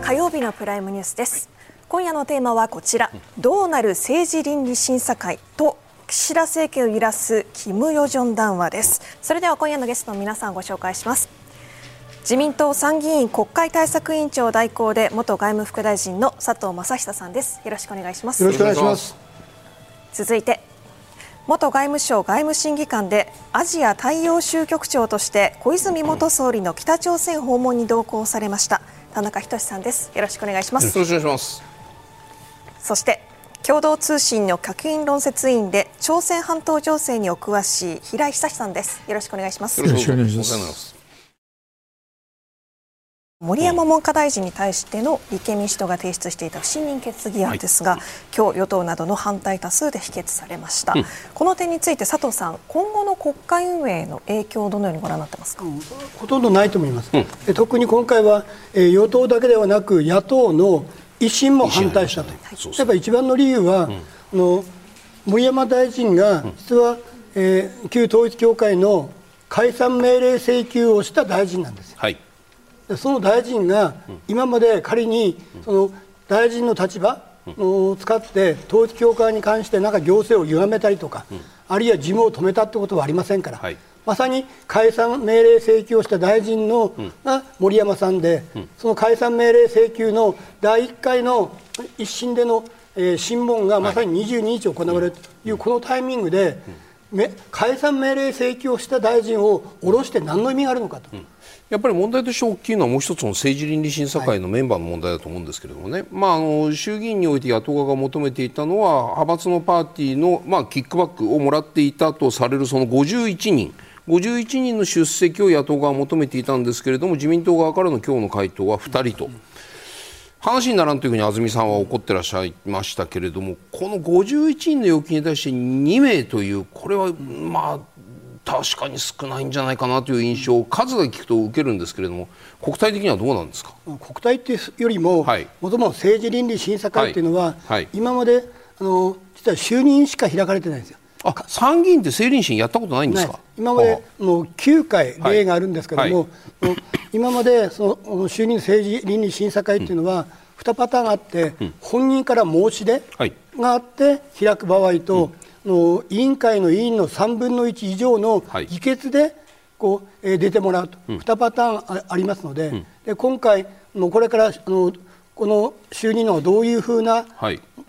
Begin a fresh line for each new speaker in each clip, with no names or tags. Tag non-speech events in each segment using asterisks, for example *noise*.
2月20日火曜日のプライムニュースです。今夜のテーマはこちら。どうなる政治倫理審査会と岸田政権を揺らすキム・ヨジョン談話です。それでは今夜のゲストの皆さんご紹介します。自民党参議院国会対策委員長代行で元外務副大臣の佐藤正久さんです。よろしくお願いします。
よろしくお願いします。
続いて元外務省外務審議官でアジア太陽州局長として小泉元総理の北朝鮮訪問に同行されました田中仁さんです。よろしくお願いします。
よろしくお願いします。
そして共同通信の客員論説委員で朝鮮半島情勢にお詳しい平井久さんです。よろしくお願いします。
よろしくお願いします
森山文科大臣に対しての立憲民主党が提出していた不信任決議案ですが、はい、今日与党などの反対多数で否決されました、うん、この点について佐藤さん今後の国会運営の影響をどのようにご覧になってますか、うん、
ほとんどないと思います、うん、特に今回は、えー、与党だけではなく野党の維新も反対したと、やっぱり一番の理由は、あの森山大臣が実は、えー、旧統一教会の解散命令請求をした大臣なんですよ。はいその大臣が今まで仮にその大臣の立場を使って統一教会に関してなんか行政を歪めたりとか、あるいは事務を止めたってことはありませんから、はい、まさに解散命令請求をした大臣の、が森山さんで、その解散命令請求の第1回の一審での、えー、審問がまさに22日行われるというこのタイミングで、解散命令請求をした大臣を下ろして何の意味があるのかと。
やっぱり問題として大きいのはもう一つの政治倫理審査会のメンバーの問題だと思うんですけれどもね、はい、まあ、あの衆議院において野党側が求めていたのは派閥のパーティーの、まあ、キックバックをもらっていたとされるその51人51人の出席を野党側は求めていたんですけれども自民党側からの今日の回答は2人と。話にならんというふうに安住さんは怒ってらっしゃいましたけれどもこの51人の要求に対して2名というこれはまあ確かに少ないんじゃないかなという印象を数が聞くと受けるんですけれども国体的にはどうなんですか？
国体っていうよりももともと政治倫理審査会っていうのは、はい。はい、今まであの実は就任しか開かれてないんですよ。
あ参議院って政倫審やったことないんですか？
今までの9回例があるんですけれども、はい、今までその衆議院政治倫理審査会っていうのは、2パターンあって、うん、本人から申し出があって開く場合と、うんの委員会の委員の3分の1以上の議決でこう、え出てもらうと、うん、2パターンありますので。うん、で今回のこれからあのこの就任のどういうふうな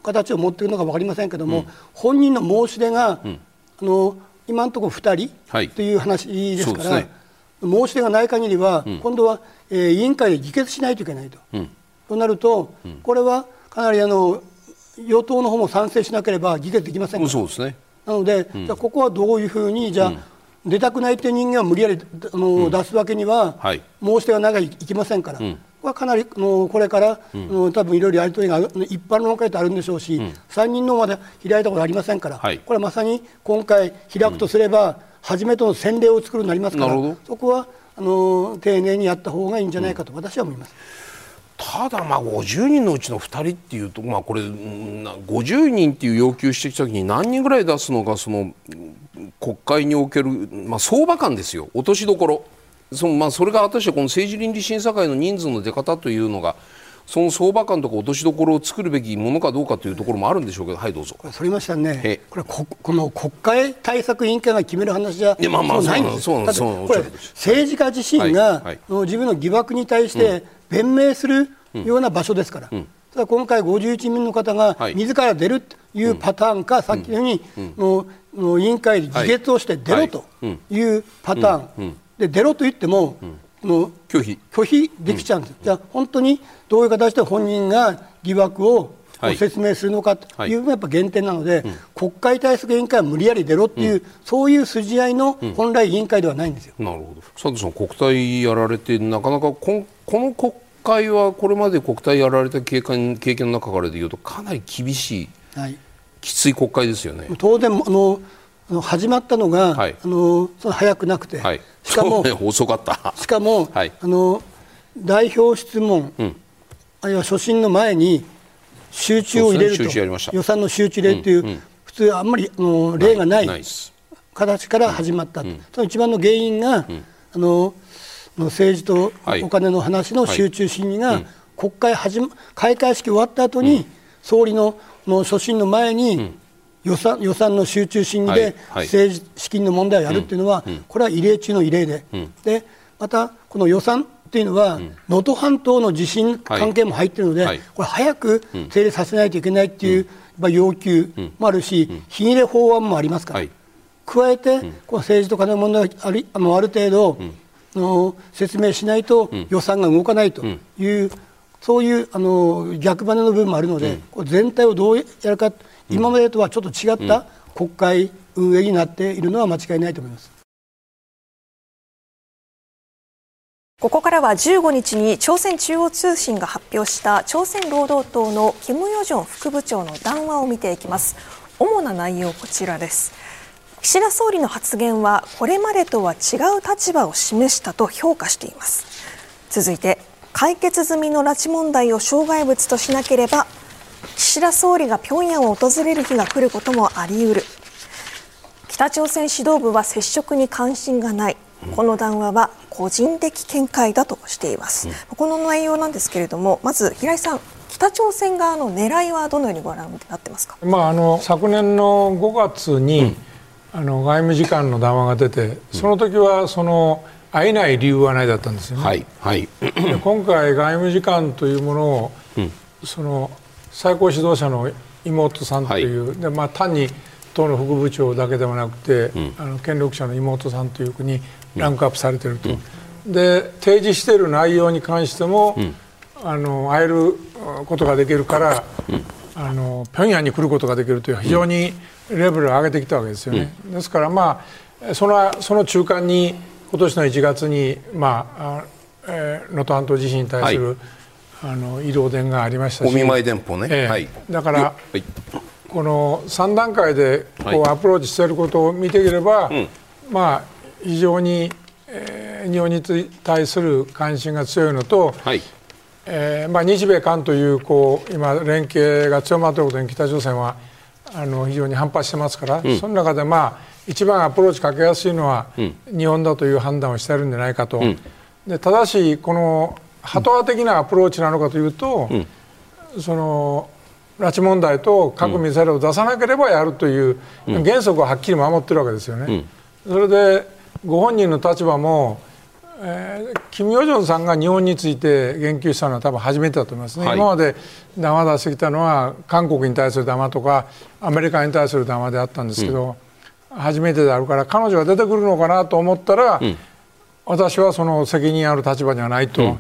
形を持っているのか分かりませんけれども、うん、本人の申し出が、あの今のところ2人という話ですから、はいね、申し出がない限りは、今度は、えー、委員会で議決しないといけないと。となると、これはかなりあの与党の方も賛成しなければ議決できません
そうですね。
なので、うん、じゃここはどういうふうにじゃあ、うん、出たくないという人間は無理やりあの、うん、出すわけには、はい、申し出が長いいきませんから。これはかなりのこれから、うん、多分いろいろやり取りが一般の会とあるんでしょうし、うん、3人のまで開いたことありませんから、はい、これはまさに今回開くとすれば、初めての先例を作るようになりますから、そこはあの丁寧にやった方がいいんじゃないかと私は思います。
ただまあ50人のうちの2人っていうと、まあ、これ50人っていう要求してきた時に何人ぐらい出すのがその国会における、まあ、相場感ですよ。落としどころ。その、まあ、それが果たしてこの政治倫理審査会の人数の出方というのがその相場感とか落としどころを作るべきものかどうかというところもあるんでしょうけど、はい、どうぞ。
そりましたね、これこ、この国会対策委員会が決める話じゃまあまあないんです。よ、これ、政治家自身が、はいはい、自分の疑惑に対して弁明するような場所ですから。うん。ただ今回51人の方が自ら出るというパターンか、はい、さっきのように、委員会で議決をして出ろというパターン、で出ろと言っても、の拒否。拒否できちゃうんです、じゃあ本当にどういう形で本人が疑惑を説明するのかとい。うのがやっぱ限定なので、国会対策委員会は無理やり出ろっていう、そういう筋合いの本来委員会ではないんですよ。
なるほど。佐藤さん国対やられてなかなかここの国会はこれまで国対やられた経験経験の中からでいうとかなり厳しい、はい、きつい国会ですよね。
当然あの始まったのが、はい、あのその早くなくて、はい、
しかも、ね、遅かった。
しかも、はい、あの代表質問、うん、あるいは所信の前に集中を入れると、ね、予算の集中入れという、うんうん、普通あんまりあの例がない形から始まった、うん、その一番の原因が、あの政治とお金の話の集中審議が国会始、ま、開会式終わった後に、総理のの所信の前に、予算予算の集中審議で政治資金の問題をやるっていうのは、これは異例中の異例で、でまたこの予算っていうのは能登、半島の地震関係も入っているので、これ早く成立させないといけないっていう、要求もあるし、日切れ法案もありますから、加えて、この政治と金の問題をあるあのある程度、の説明しないと予算が動かないという、そういうあの逆バネの部分もあるので、これ全体をどうやるか、今までとはちょっと違った国会運営になっているのは間違いないと思います。
ここからは15日に朝鮮中央通信が発表した朝鮮労働党のキム・ヨジョン副部長の談話を見ていきます。主な内容こちらです岸田総理の発言はこれまでとは違う立場を示したと評価しています。続いて解決済みの拉致問題を障害物としなければ岸田総理が平壌を訪れる日が来ることもあり得る。北朝鮮指導部は接触に関心がない。この談話は個人的見解だとしています、うん、この内容なんですけれどもまず平井さん北朝鮮側の狙いはどのようにご覧になってますか、
まあ、あの昨年の5月に、うんあの外務次官の談話が出て、その時はその会えない理由はないだったんですよね。はいはい、今回、外務次官というものを、うん、その最高指導者の妹さんという、はい、でまあ、単に党の副部長だけではなくて、うん、あの権力者の妹さんというふうにランクアップされていると、うん、で提示している内容に関しても、あの会えることができるから、あの平壌に来ることができるという非常に、レベルを上げてきたわけですよね。うん、ですからまあそのその中間に今年の1月にまあえー、能登半島地震に対する、はい、あの移動電がありましたし。
お見舞い電報ね、えー、はい、
だから、はい、この3段階でこうアプローチしていることを見ていければ、はい、まあ非常に、えー、日本に対する関心が強いのと、はいえーまあ、日米韓というこう今連携が強まっていることに北朝鮮はあの非常に反発してますから、うん、その中で、まあ、一番アプローチかけやすいのは、日本だという判断をしているんじゃないかと、うん、でただし、このハト派的なアプローチなのかというと、その拉致問題と核ミサイルを出さなければやるという原則をはっきり守ってるわけですよね。それでご本人の立場もえー、キム・ヨジョンさんが日本について言及したのは多分初めてだと思いますね、はい、今まで談話出してきたのは韓国に対する談話とかアメリカに対する談話であったんですけど、うん、初めてであるから彼女が出てくるのかなと思ったら、うん、私はその責任ある立場にはないと、うん、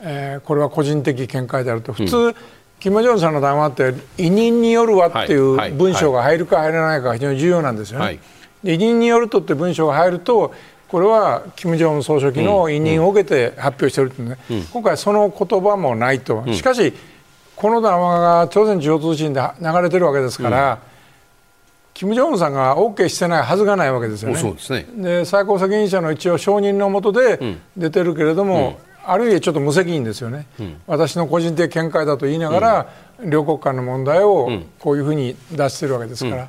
えー、これは個人的見解であると。普通、キム・ジョンさんの談話って委任によるわっていう文章が入るか入らないかが非常に重要なんですよね。はい、委任によるとって文章が入るとこれは金正恩総書記の委任を受けて発表しているというね、うん、今回その言葉もないと、しかしこの談話が朝鮮中央通信で流れてるわけですから、うん、金正恩さんが OK してないはずがないわけですよね。ですね。で最高責任者の一応承認のもとで出てるけれども、うん、ある意味ちょっと無責任ですよね、私の個人的見解だと言いながら、両国間の問題をこういうふうに出してるわけですから。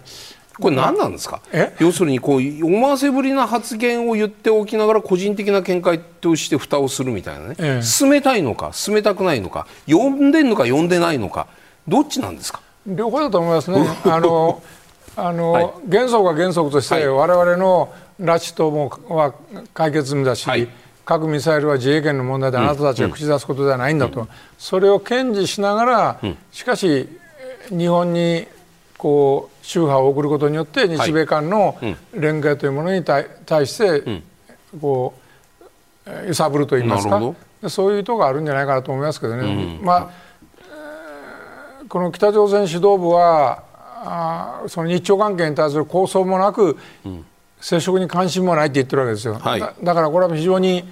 これ何なんですか？要するにこう思わせぶりな発言を言っておきながら個人的な見解として蓋をするみたいなね、ええ、進めたいのか進めたくないのか呼んでんのか呼んでないのかどっちなんですか？
両方だと思いますね。*laughs* あのあの、はい、原則は原則として、われわれの拉致ともは解決済みだし、はい、核ミサイルは自衛権の問題であなたたちが口出すことではないんだと、うん、それを堅持しながら、うん、しかし日本にこう宗派を送ることによって日米間の連携というものに対してこう揺さぶるといいますか。そういうとこがあるんじゃないかなと思いますけどね、うん、まあ、この北朝鮮指導部はあその日朝関係に対する構想もなく、うん、接触に関心もないって言ってるわけですよ、はい、だだからこれは非常に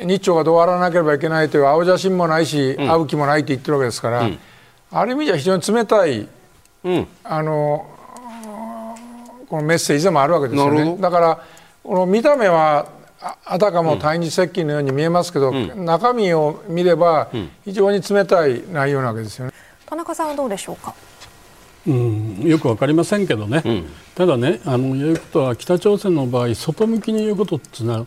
日朝がどうあらなければいけないという青写真もないし、うん、会う気もないって言ってるわけですから、ある意味では非常に冷たいうん、あのこのメッセージでもあるわけですよね。だからこの見た目はあたかも対日接近のように見えますけど、うん、中身を見れば非常に冷たい内容なわけですよね。
田中さんはどうでしょうか？
うん、よく分かりませんけどね、うん、ただねあの言うことは北朝鮮の場合外向きに言うことっていうのは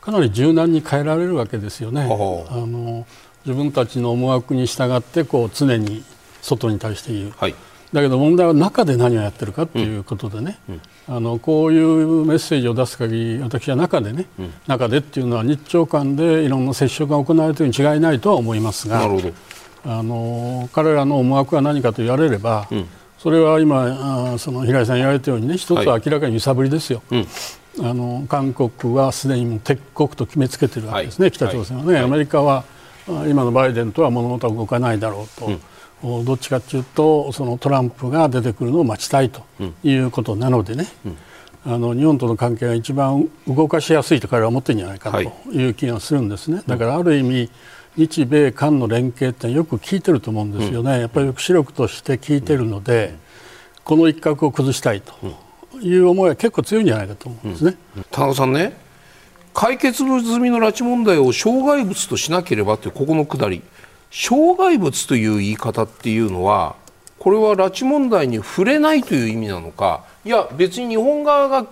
かなり柔軟に変えられるわけですよね。あの自分たちの思惑に従ってこう常に外に対して言う、はい、だけど問題は中で何をやってるかということでね、うん。あのこういうメッセージを出す限り私は中でね、うん、中でっていうのは日朝間でいろんな接触が行われているに違いないとは思いますがあの彼らの思惑は何かと言われれば、うん、それは今あその平井さん言われたようにね一つは明らかに揺さぶりですよ。はい。あの韓国はすでにもう敵国と決めつけてるわけですね、はい、北朝鮮はね、はい、アメリカは今のバイデンとは物事は動かないだろうと、うん、どっちかというとそのトランプが出てくるのを待ちたいということなのでね、うん、あの日本との関係が一番動かしやすいと彼は思ってるんじゃないかという気がするんですね。だからある意味日米韓の連携ってよく効いてると思うんですよね、やっぱり抑止力として効いてるので、この一角を崩したいという思いは結構強いんじゃないかと思うんですね。
田中さんね解決済みの拉致問題を障害物としなければというここのくだり障害物という言い方っていうのはこれは拉致問題に触れないという意味なのかいや別に日本側が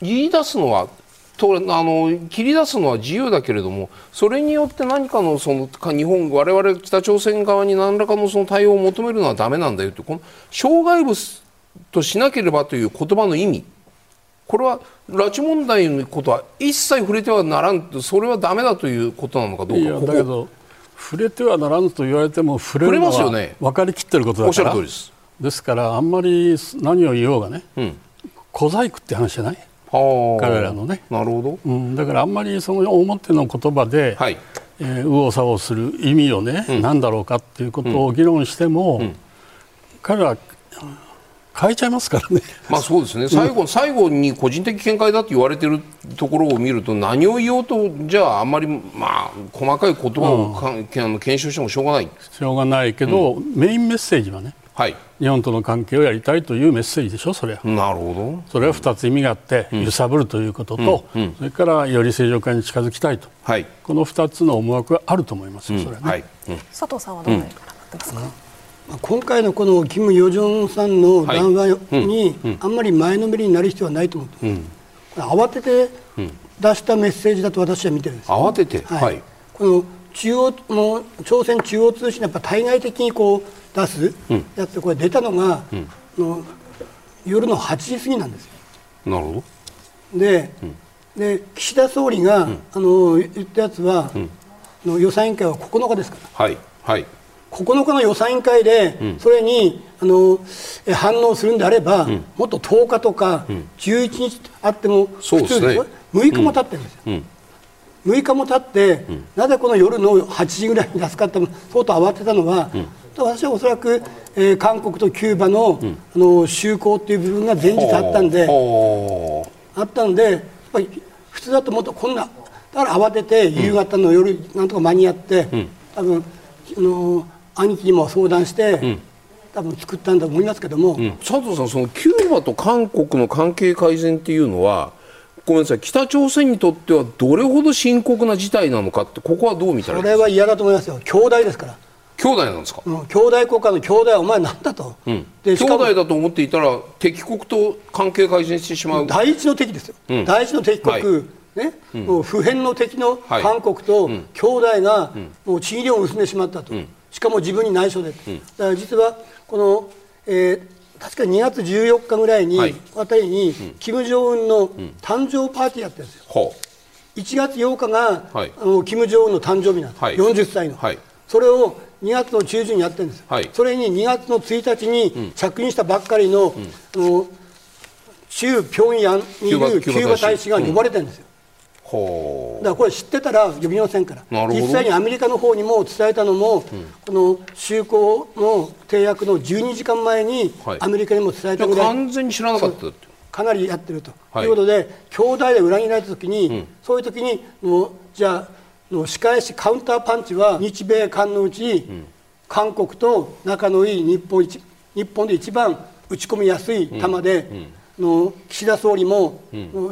言い出すのはとあの切り出すのは自由だけれどもそれによって何かのその日本我々北朝鮮側に何らかのその対応を求めるのはだめなんだよとこの障害物としなければという言葉の意味。これは拉致問題のことは一切触れてはならんそれはだめだということなのかどうか。
だけど触れてはならんと言われても触れるのは分かりきってることだから、ね、です。ですからあんまり何を言おうがね、うん、小細工って話じゃない？彼らのね。
なるほど、
うん、だからあんまりその表の言葉で、はい。えー、右往左往する意味をね、うん、何だろうかっていうことを議論しても、うん、彼ら変えちゃいますからね。*laughs*
まあそうですね。最後、うん、最後に個人的見解だって言われてるところを見ると何を言おうとじゃああんまりまあ細かい言葉をか、うん、検証してもしょうがない。
しょうがないけど、うん、メインメッセージはね。はい、日本との関係をやりたいというメッセージでしょ、それは。
なるほど。
それは2つ意味があって、揺さぶるということと、それからより正常化に近づきたいと、はい、この2つの思惑があると思いますよ、それはね、はい、
佐藤さんはどのように考えてますか？
今回のこのキム・ヨジョンさんの談話にあんまり前のめりになる必要はないと思う、うん、慌てて出したメッセージだと私は見てるんです、
ね、慌てて、はい、
この中央の朝鮮中央通信やっぱ対外的にこう出すやつ、これ出たのが、うん、の夜の8時過ぎなんですよ。
なるほ
ど。で,、で岸田総理が、あの言ったやつは、の予算委員会は9日ですから。
はい。はい
9日の予算委員会で、それにあの反応するんであれば、もっと10日とか11日あっても普通ですよ、ね、6日も経ってるんですよ。うん。6日も経って、なぜこの夜の8時ぐらいに出すかって相当慌てたのは、私はおそらく、えー、韓国とキューバの,、あの就航っていう部分が前日あったんで、あったんでやっぱり普通だともっとこんなだから慌てて夕方の夜なんとか間に合って、多分あの兄貴にも相談して、うん、多分作ったんだと思いますけども、うん、
佐藤さんそのキューバと韓国の関係改善っていうのはごめんなさい北朝鮮にとってはどれほど深刻な事態なのかってここはどう見たらいい
それは嫌だと思いますよ。兄弟ですから。
兄弟なんですか、
うん、兄弟国家の兄弟はお前なんだと、
うん、で兄弟だと思っていたら敵国と関係改善してしまう。
第一の敵ですよ、うん、第一の敵国、はい。ね、もう普遍の敵の韓国と兄弟がもう地位を結んでしまったと、しかも自分に内緒で、うん、だから実はこの、えー、確か2月14日ぐらいに、はい、あたりに、うん、金正恩の誕生パーティーやってるんですよ、う。ん、1月8日が、はい、あの金正恩の誕生日なんです、はい、40歳の、はい、それを2月の中旬にやってるんです、はい、それに2月の1日に着任したばっかりの,、あの中平壌にいるキューバ大使。が呼ばれてるんですよ、だからこれ知ってたら呼びませんから。実際にアメリカの方にも伝えたのも、うん、この就航の締約の12時間前にアメリカにも伝えたぐらい、
完全に知らなかった。
かなりやってると、はい、いうことで兄弟で裏切られた時に、うん、そういう時にもうじゃあの仕返しカウンターパンチは日米韓のうち、うん、韓国と仲のいい日本日本で一番打ち込みやすい球で、の岸田総理も、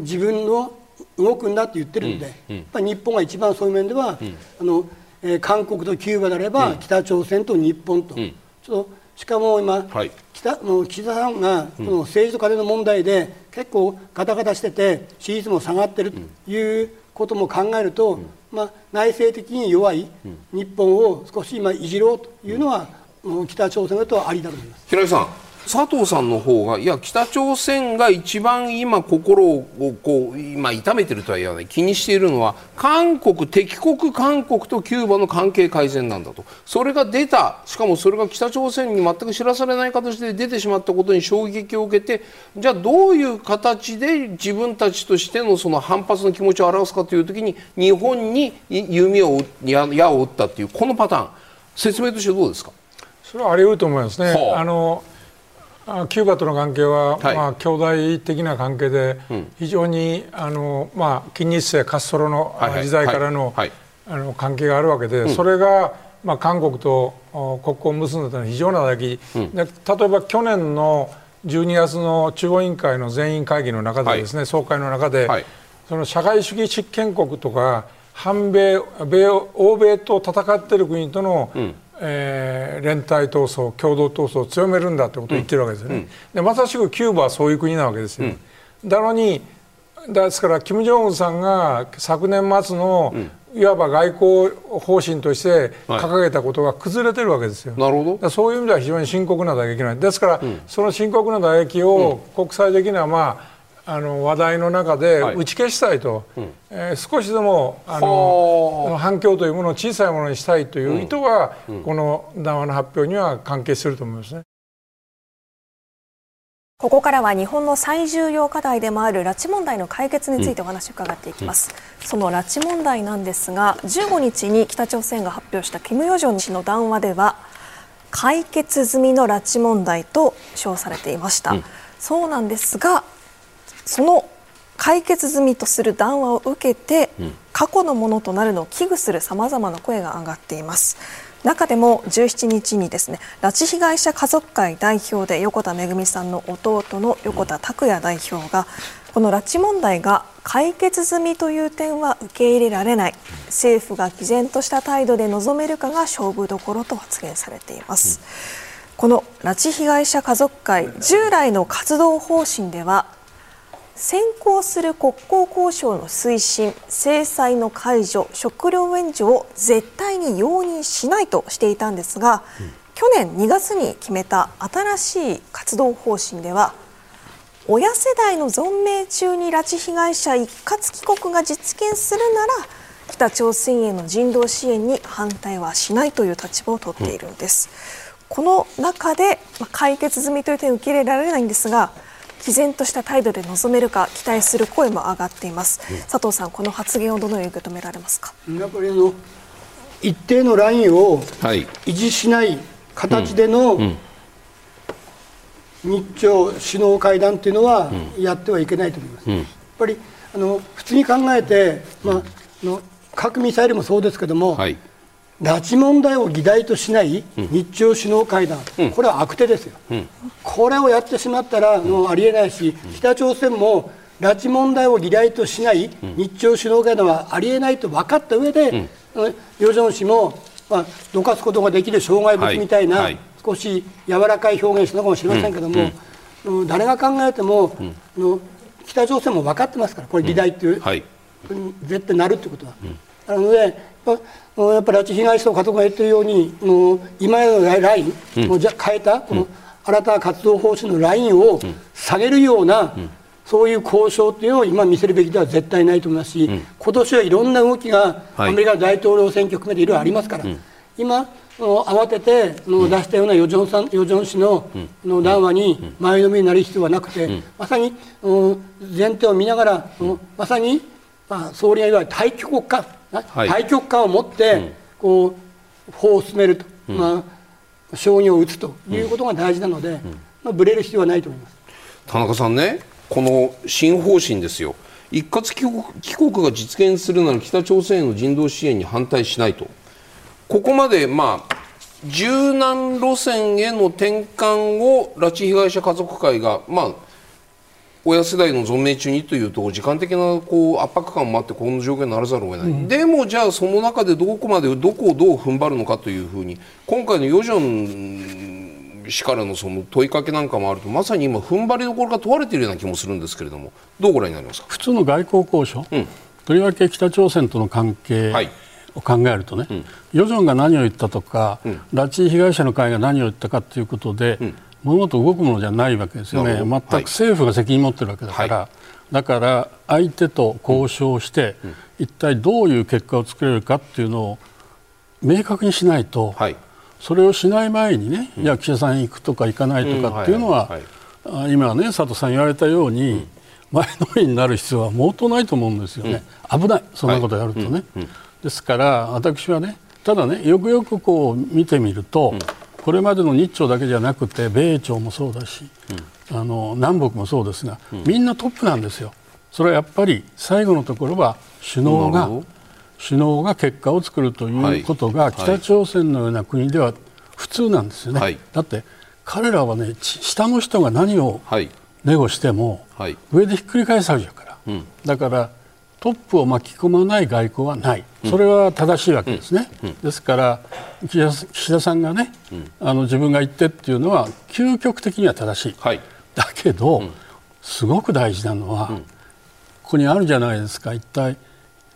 自分の動くんだって言ってるんで、うんうん、やっぱり日本が一番そういう面では、うん、あのえー、韓国とキューバであれば、北朝鮮と日本と、ちょっとしかも今、はい、北の岸田さんがこの政治と金の問題で結構ガタガタしてて支持率も下がってるということも考えると、まあ、内政的に弱い日本を少し今いじろうというのは、北朝鮮だとありだと思います。
平井さん佐藤さんの方がいや北朝鮮が一番今心をこう今痛めてるとは言わない。気にしているのは韓国敵国韓国とキューバの関係改善なんだと。それが出たしかもそれが北朝鮮に全く知らされない形で出てしまったことに衝撃を受けてじゃあどういう形で自分たちとしてのその反発の気持ちを表すかという時に日本に弓を矢を打ったというこのパターン。説明としてどうですか？
それはあり得ると思いますね。はあ、あのキューバとの関係は、はい、まあ、兄弟的な関係で、非常に、うん、あのまあ、近日世カストロの時代からの,、あの関係があるわけで、うん、それが、まあ、韓国と国交を結んだというのは非常な打撃、うん、で例えば去年の12月の中央委員会の全員会議の中でですね、はい、総会の中で、はい、その社会主義実権国とか反米米欧米と戦っている国との、うんえー、連帯闘争共同闘争を強めるんだということを言ってるわけですよね、うん、でまさしくキューバはそういう国なわけですよ、うん、だのにですから金正恩さんが昨年末の、いわば外交方針として掲げたことが崩れてるわけですよ、
なるほ
ど。そういう意味では非常に深刻な打撃なんです。から、うん、その深刻な打撃を国際的な、まあ、あの話題の中で打ち消したいと、はい、えー、少しでもあの反響というものを小さいものにしたいという意図が、うん、この談話の発表には関係すると思いますね。
ここからは日本の最重要課題でもある拉致問題の解決についてお話を伺っていきます、うん、その拉致問題なんですが15日に北朝鮮が発表した金与正氏の談話では解決済みの拉致問題と称されていました、うん、そうなんですがその解決済みとする談話を受けて、うん、過去のものとなるのを危惧するさまざまな声が上がっています。中でも17日にですね拉致被害者家族会代表で横田めぐみさんの弟の横田拓也代表がこの拉致問題が解決済みという点は受け入れられない。政府が毅然とした態度で臨めるかが勝負どころと発言されています、うん、この拉致被害者家族会従来の活動方針では先行する国交交渉の推進制裁の解除食料援助を絶対に容認しないとしていたんですが、うん、去年2月に決めた新しい活動方針では親世代の存命中に拉致被害者一括帰国が実現するなら北朝鮮への人道支援に反対はしないという立場を取っているんです。うん、この中で解決済みという点を受け入れられないんですが毅然とした態度で臨めるか期待する声も上がっています、うん、佐藤さんこの発言をどのように受け止められますか？
やっぱりあの一定のラインを維持しない形での日朝首脳会談というのはやってはいけないと思います。やっぱりあの普通に考えて、まあ、の核ミサイルもそうですけども、はい拉致問題を議題としない日朝首脳会談、うん、これは悪手ですよ、うん、これをやってしまったらもうありえないし、北朝鮮も拉致問題を議題としない日朝首脳会談はありえないと分かった上で、うん、ヨジョン氏も、まあ、どかすことができる障害物みたいな、はいはい、少し柔らかい表現したのかもしれませんけども、誰が考えても、の北朝鮮も分かってますから、これ、議題っていう、はい、絶対なるってことは。なのでやっぱり拉致被害者の方が言ってるように今までのライン、うん、もうじゃ変えたこの新たな活動方針のラインを下げるような、うん、そういう交渉というのを今見せるべきでは絶対ないと思いますし、うん、今年はいろんな動きがアメリカ大統領選挙含めていろいろありますから、今慌てての出したようなヨジョンさんヨジョン氏のの談話に前のめりになる必要はなくて、まさに前提を見ながら、まさに、まあ、総理が言われる対極国家はい、対極感を持って、こう法を進めると、まあ、承認を打つということが大事なので、まあ、ぶれる必要はないと思います。
田中さんね、この新方針ですよ、一括帰国帰国が実現するなら北朝鮮への人道支援に反対しないと、ここまで、まあ、柔軟路線への転換を拉致被害者家族会が、まあ、親世代の存命中にというと時間的なこう圧迫感もあってこの状況にならざるを得ない、うん、でもじゃあその中でどこまでどこをどう踏ん張るのかというふうに今回のヨジョン氏からのその問いかけなんかもあるとまさに今踏ん張りどころが問われているような気もするんですけれどもどうご覧になりますか？
普通の外交交渉、うん。とりわけ北朝鮮との関係を考えるとね、ヨジョンが何を言ったとか、拉致被害者の会が何を言ったかということで、物事動くものじゃないわけですよね、全く政府が責任を持ってるわけだから、だから相手と交渉して、一体どういう結果を作れるかっていうのを明確にしないと、それをしない前にね、いや岸田さん行くとか行かないとかっていうのは、今ね佐藤さん言われたように、前のめりになる必要は毛頭ないと思うんですよね、危ない。そんなことやるとね、ですから私はねただねよくよくこう見てみると、これまでの日朝だけじゃなくて米朝もそうだし、あの南北もそうですが、みんなトップなんですよ。それはやっぱり最後のところは首脳が首脳。が結果を作るということが、北朝鮮のような国では普通なんですよね。はい、だって彼らはね下の人が何をネゴしても、上でひっくり返されちゃうから、うん、だからトップを巻き込まない外交はない、それは正しいわけですね、うん。うん、ですから岸田さんがね、あの自分が言ってっていうのは究極的には正しい、はい、だけど、すごく大事なのは、ここにあるじゃないですか。一体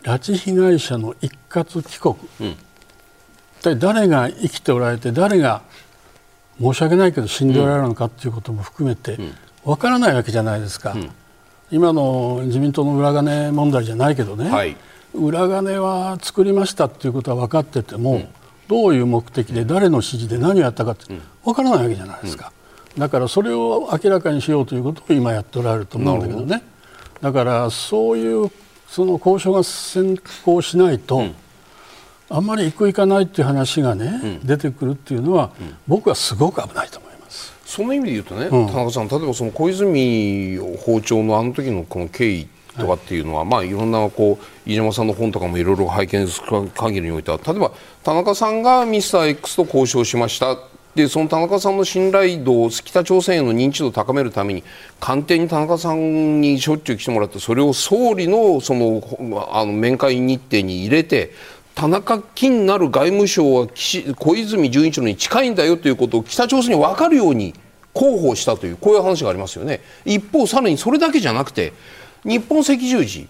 拉致被害者の一括帰国、一体誰が生きておられて誰が申し訳ないけど死んでおられるのかということも含めてわからないわけじゃないですか、うん、今の自民党の裏金問題じゃないけどね、はい、裏金は作りましたということは分かってても、うん、どういう目的で誰の指示で何をやったかって分からないわけじゃないですか、うん、だからそれを明らかにしようということを今やっておられると思うんだけどね。だからそういうその交渉が先行しないと、あんまり行く行かないっていう話がね、出てくるっていうのは、僕はすごく危ないと思います。
その意味で言うとね、うん、田中さん、例えばその小泉訪朝のあの時のこの経緯とかっていうのは、はい、まあいろんなこう飯島さんの本とかもいろいろ拝見する限りにおいては例えば田中さんがミスター X と交渉しました。でその田中さんの信頼度を北朝鮮への認知度を高めるために官邸に田中さんにしょっちゅう来てもらってそれを総理のそのあの面会日程に入れて田中金なる外務省は小泉純一郎に近いんだよということを北朝鮮に分かるように広報したというこういう話がありますよね。一方さらにそれだけじゃなくて日本赤十字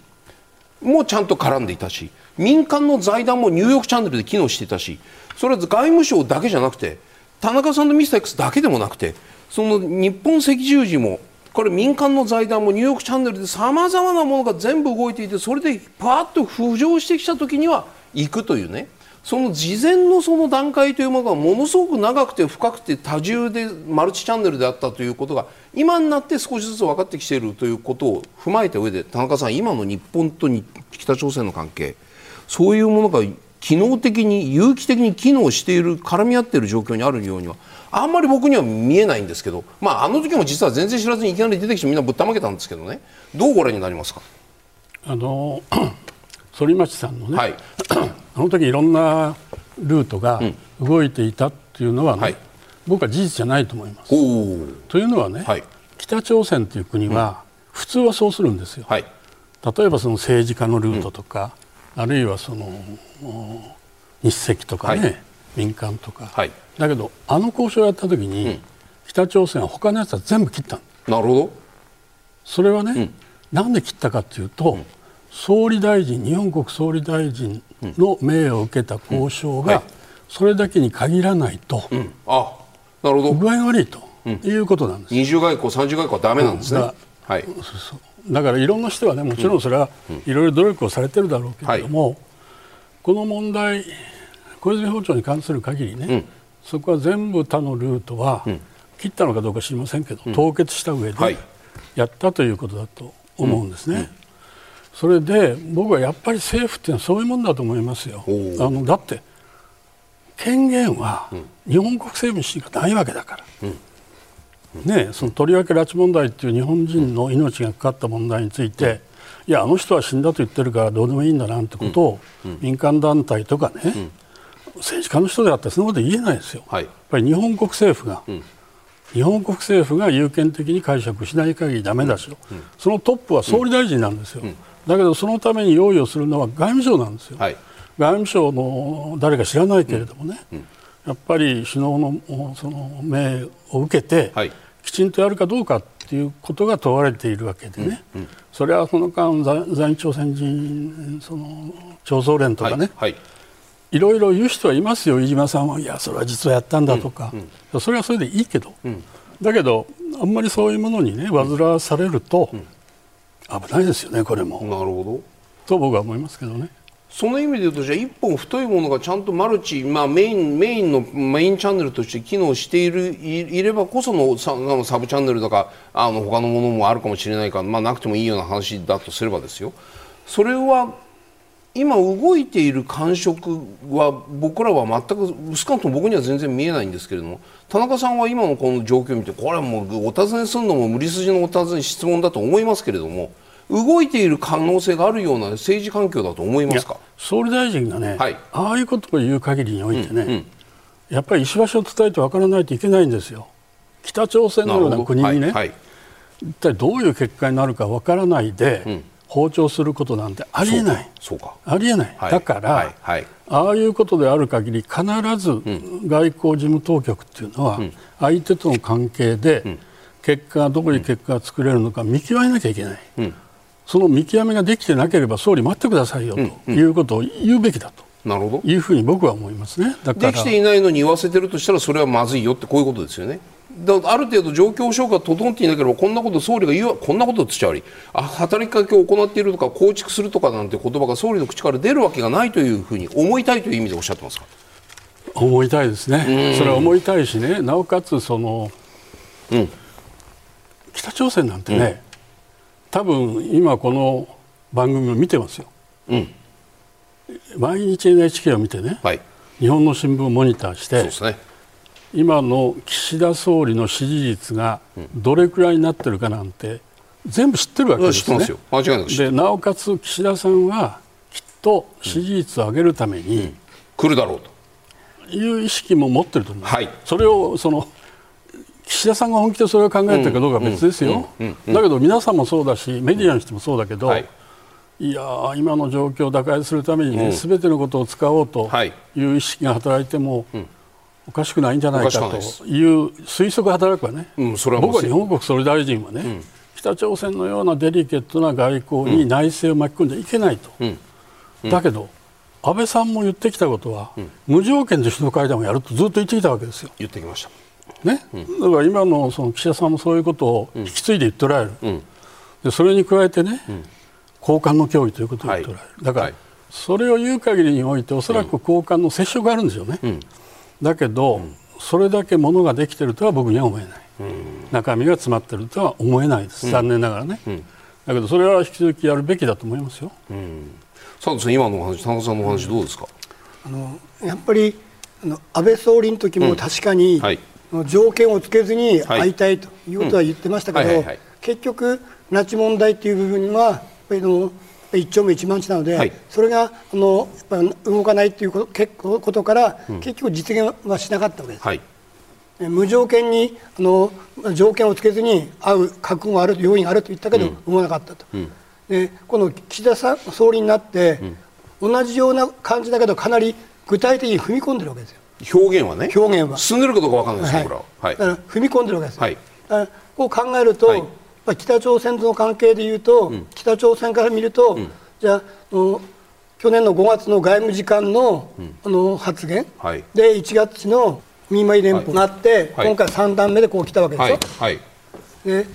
もちゃんと絡んでいたし民間の財団もニューヨークチャンネルで機能していたしそれは外務省だけじゃなくて田中さんのミスター X だけでもなくてその日本赤十字もこれ民間の財団もニューヨークチャンネルでさまざまなものが全部動いていてそれでパーッと浮上してきた時には行くというね。その事前のその段階というものがものすごく長くて深くて多重でマルチチャンネルであったということが今になって少しずつ分かってきているということを踏まえた上で田中さん今の日本と北朝鮮の関係そういうものが機能的に有機的に機能している絡み合っている状況にあるようにはあんまり僕には見えないんですけど、まあ、あの時も実は全然知らずにいきなり出てきてみんなぶったまけたんですけどね。どうご覧になりますか？
あの *clears throat* 反町さんのね、はい、*clears throat* あの時いろんなルートが動いていたっていうのはね、はい、僕は事実じゃないと思います。というのはね、はい、北朝鮮という国は普通はそうするんですよ。例えばその政治家のルートとか、うん、あるいはその日赤とかね、民間とか、だけどあの交渉をやった時に、うん、北朝鮮は他のやつは全部切った
なるほど。
それはね、うん、なんで切ったかというと、うん総理大臣日本国総理大臣の命を受けた交渉がそれだけに限らないと、うん、あなるほど。具合が悪いということなんです、
二重外交三重外交はだめなんですね、はい、そう
そう。だからいろんな人はねもちろんそれはいろいろ努力をされてるだろうけれども、はい、この問題小泉包丁に関する限りね、うん、そこは全部他のルートは、切ったのかどうか知りませんけど、凍結した上でやったということだと思うんですね。それで僕はやっぱり政府っていうのはそういうもんだと思いますよ。あのだって権限は日本国政府にしかないわけだから。うん。ね、そのとりわけ拉致問題っていう日本人の命がかかった問題について、いやあの人は死んだと言ってるからどうでもいいんだなんてことを、民間団体とかね、政治家の人であってそのこと言えないですよ、はい、やっぱり日本国政府が、日本国政府が有権的に解釈しない限りだめだし、そのトップは総理大臣なんですよ。だけどそのために用意をするのは外務省なんですよ、はい、外務省の誰か知らないけれどもね、うん。うん、やっぱり首脳のその命を受けて、はい、きちんとやるかどうかっていうことが問われているわけでね、うんうん、それはその間在在日朝鮮人その朝総連とかね、はい、はい。いろいろ言う人はいますよ、飯島さんは、いや、それは実はやったんだとか、それはそれでいいけど、うん、だけど、あんまりそういうものにね、煩わされると、危ないですよね、これも。
なるほど
と僕は思いますけどね。
その意味で言うとじゃあ一本太いものがちゃんとマルチ、まあ、メインメインのメインチャンネルとして機能しているいればこそのササブチャンネルとかあの他のものもあるかもしれないから、まあ、なくてもいいような話だとすればですよそれは今動いている感触は僕らは全く少なくとも僕には全然見えないんですけれども田中さんは今のこの状況を見てこれはもうお尋ねするのも無理筋のお尋ね質問だと思いますけれども動いている可能性があるような政治環境だと思いますか？
総理大臣がね、はい、ああいうことを言う限りにおいてね、うんうん、やっぱり石橋を伝えて分からないといけないんですよ。北朝鮮のような国にね、はいはい、一体どういう結果になるか分からないで、うん包丁することなんてありえない。ありえない、はい、だから、はい。はい、ああいうことである限り必ず外交事務当局っていうのは、相手との関係で結果どこに結果が作れるのか見極めなきゃいけない、うん、その見極めができてなければ総理待ってくださいよということを言うべきだと。なるほど。いうふうに僕は思いますね。
できていないのに言わせてるとしたらそれはまずいよってこういうことですよね。だある程度状況証拠が整っていなければこんなこと総理が言うこんなことってちゃあ働きかけを行っているとか構築するとかなんて言葉が総理の口から出るわけがないというふうに思いたいという意味でおっしゃってますか？
思いたいですね、それは思いたいしね。なおかつその、うん、北朝鮮なんてね、うん、多分今この番組を見てますよ、うん、毎日 NHK を見てね、はい、日本の新聞をモニターして、ね今の岸田総理の支持率がどれくらいになってるかなんて全部知ってるわけですね。でなおかつ岸田さんはきっと支持率を上げるために、うん、
来るだろう
と。いう意識も持ってると思います。はい、それをその岸田さんが本気でそれを考えてるかどうかは別ですよ、だけど皆さんもそうだしメディアにしてもそうだけど、はい、いや今の状況を打開するためにね、す、べ、てのことを使おうという意識が働いても、うんおかしくないんじゃないかという推測が働くわね、うん、は僕は日本国総理大臣はね、うん、北朝鮮のようなデリケートな外交に内政を巻き込んでいけないと、うん、だけど安倍さんも言ってきたことは、無条件で首脳会談をやるとずっと言ってきたわけですよ。
言ってきました。
ね、だから今のその岸田さんもそういうことを引き継いで言っておられる、でそれに加えてね、交換の協議ということを言っておられる、はい、だから、それを言う限りにおいておそらく交換の接触があるんですよね。だけど、うん、それだけものができてるとは僕には思えない、うん、中身が詰まってるとは思えないです、残念ながらね、だけどそれは引き続きやるべきだと思いますよ。
佐藤さん、今のお話、田中さんのお話、どうですか？
あのやっぱりあの安倍総理の時も確かに、はい、条件をつけずに会いたいということは言ってましたけど、結局、拉致問題っていう部分は、やっぱりの一丁目一番地なので、はい、それがあのやっぱ動かないということから、うん、結局実現はしなかったわけです。はい、無条件にあの条件をつけずに会う覚悟がある要因があると言ったけど、うん、動かなかったと、うん、でこの岸田さん総理になって、同じような感じだけどかなり具体的に踏み込んでるわけですよ。
表現はね。
表現は。
進んでるかどうか分かんないですよ、
はい、だから踏み込んでるわけですよ、はい、こう考えると、はいまあ、北朝鮮との関係でいうと、うん、北朝鮮から見ると、うん、じゃあ去年の5月の外務次官の,、あの発言、はい、で1月の見舞い連邦があって、はい、今回3段目でこう来たわけでしょ？はい。で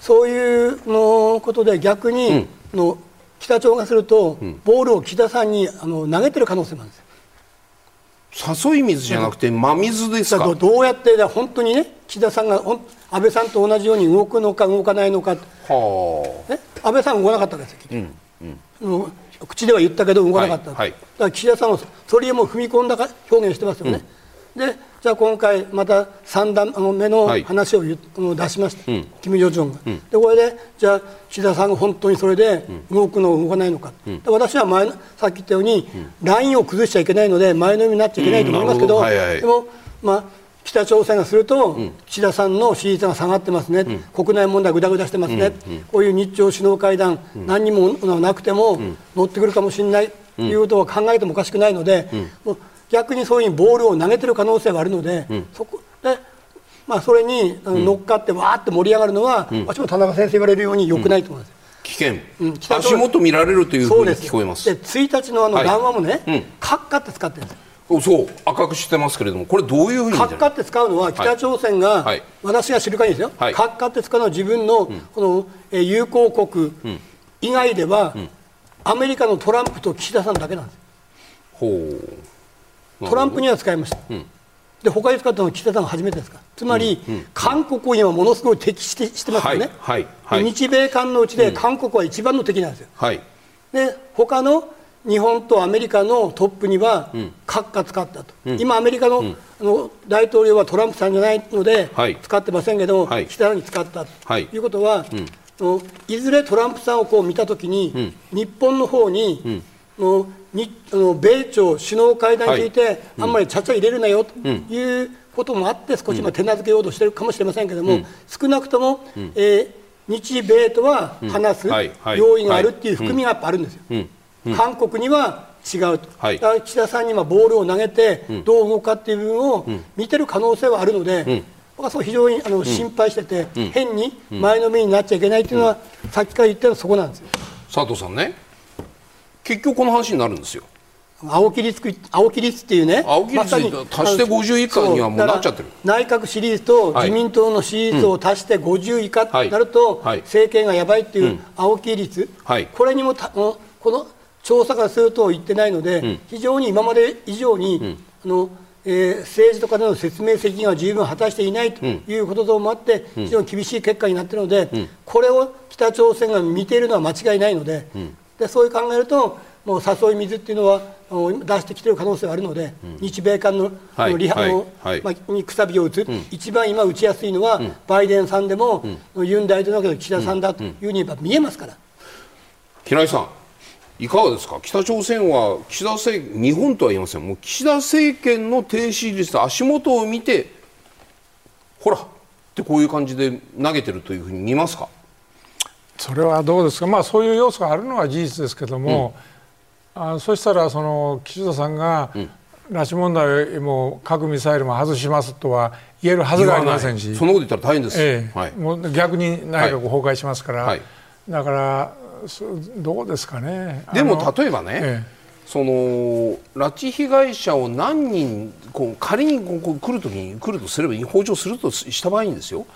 そういうのことで逆に、うん、の北朝鮮がすると、ボールを岸田さんにあの投げてる可能性もあるんです
よ。誘い水じゃなくて真水ですか？
どうやって本当にね岸田さんが安倍さんと同じように動くのか動かないのか、はあ。ね、安倍さんは動かなかったわけですよ、うんうん、口では言ったけど動かなかった、はいはい、だから岸田さんはそれも踏み込んだか表現してますよね、うん、でじゃあ今回また3段目の話を、はい、出しました、うん、キム・ジョンが、うん、でこれでじゃあ岸田さんが本当にそれで動くの動かないのか、私は前さっき言ったように、ラインを崩しちゃいけないので前のようになっちゃいけないと思いますけど、はいはい、でもまあ北朝鮮がすると、岸田さんの支持率が下がってますね、国内問題ぐだぐだしてますね、こういう日朝首脳会談、何にもなくても乗ってくるかもしれないということを考えてもおかしくないので、逆にそういうボールを投げてる可能性があるので、そこでまあ、それに乗っかってわーって盛り上がるのは、うん、私も田中先生言われるようによくないと思います。
危険、うん、足元見られるというふうに聞こえます。
で1日のあの談話もね、はいうん、閣下って使ってるんです。よ
そう。赤くしてますけれども。これどういうふうに
閣下って使うのは北朝鮮が、はい、私が知る限りですよ、はい、閣下って使うのは自分のこの、え友好国以外では、アメリカのトランプと岸田さんだけなんです。ほうトランプには使いました、うん。で他に使ったのは岸田さんが初めてですか。らつまり、うん。うん、韓国を今ものすごい敵してしてますよね、はい。はい、日米韓のうちで韓国は一番の敵なんですよ、はい、で他の日本とアメリカのトップには閣下使ったと、うん、今、アメリカの,、あの大統領はトランプさんじゃないので、使ってませんけども、はい、岸田さんに使ったと。い。うことは、いずれトランプさんをこう見たときに、日本の方に、のにあの米朝首脳会談について、はい、あんまりちゃちゃ入れるなよということもあって、少し今手なずけようとしているかもしれませんけれども、うん、少なくとも、うん、えー、日米とは話す用意があるっていう含みがやっぱあるんですよ。韓国には違うと、はい、岸田さんにはボールを投げてどう動くかっていう部分を見てる可能性はあるので、僕はそう非常にあの心配してて、変に前のめりになっちゃいけないっていうのは、さっきから言ったのはそこなんですよ。
佐藤さんね結局この話になるんですよ。
青木率青木率っていうね
青木率足して50以下にはもうなっちゃってる。
内閣支持率と自民党の支持率を足して50以下になると、政権がやばいっていう青木率、はい、これにもたこの調査からすると言ってないので、うん、非常に今まで以上に、うん、あのえー、政治とかでの説明責任は十分果たしていないということともあって、非常に厳しい結果になっているので、これを北朝鮮が見ているのは間違いないので、でそういう考えるともう誘い水っていうのは出してきている可能性があるので、うん、日米間の,、はい、リハの、はい、まあ、にくさびを打つ、うん、一番今打ちやすいのは、うん、バイデンさんでも、ユン大統領だけど岸田さんだというふうに見えますから。
平井さんいかがですか？北朝鮮は岸田政日本とは言いません。もう岸田政権の低支持率足元を見てほらってこういう感じで投げてるというふうに見ますか？
それはどうですか、まあ、そういう要素があるのは事実ですけども、うん、あそしたらその岸田さんが、うん、拉致問題も核ミサイルも外しますとは言えるはずがありませんし。
そのこと言ったら大変です、
ええ。はい、もう逆に内閣崩壊しますから、はい、だからどうですかね。
でも例えばね、ええ。その拉致被害者を何人こう仮にこう来るときに来るとすれば補助するとした場合にですよ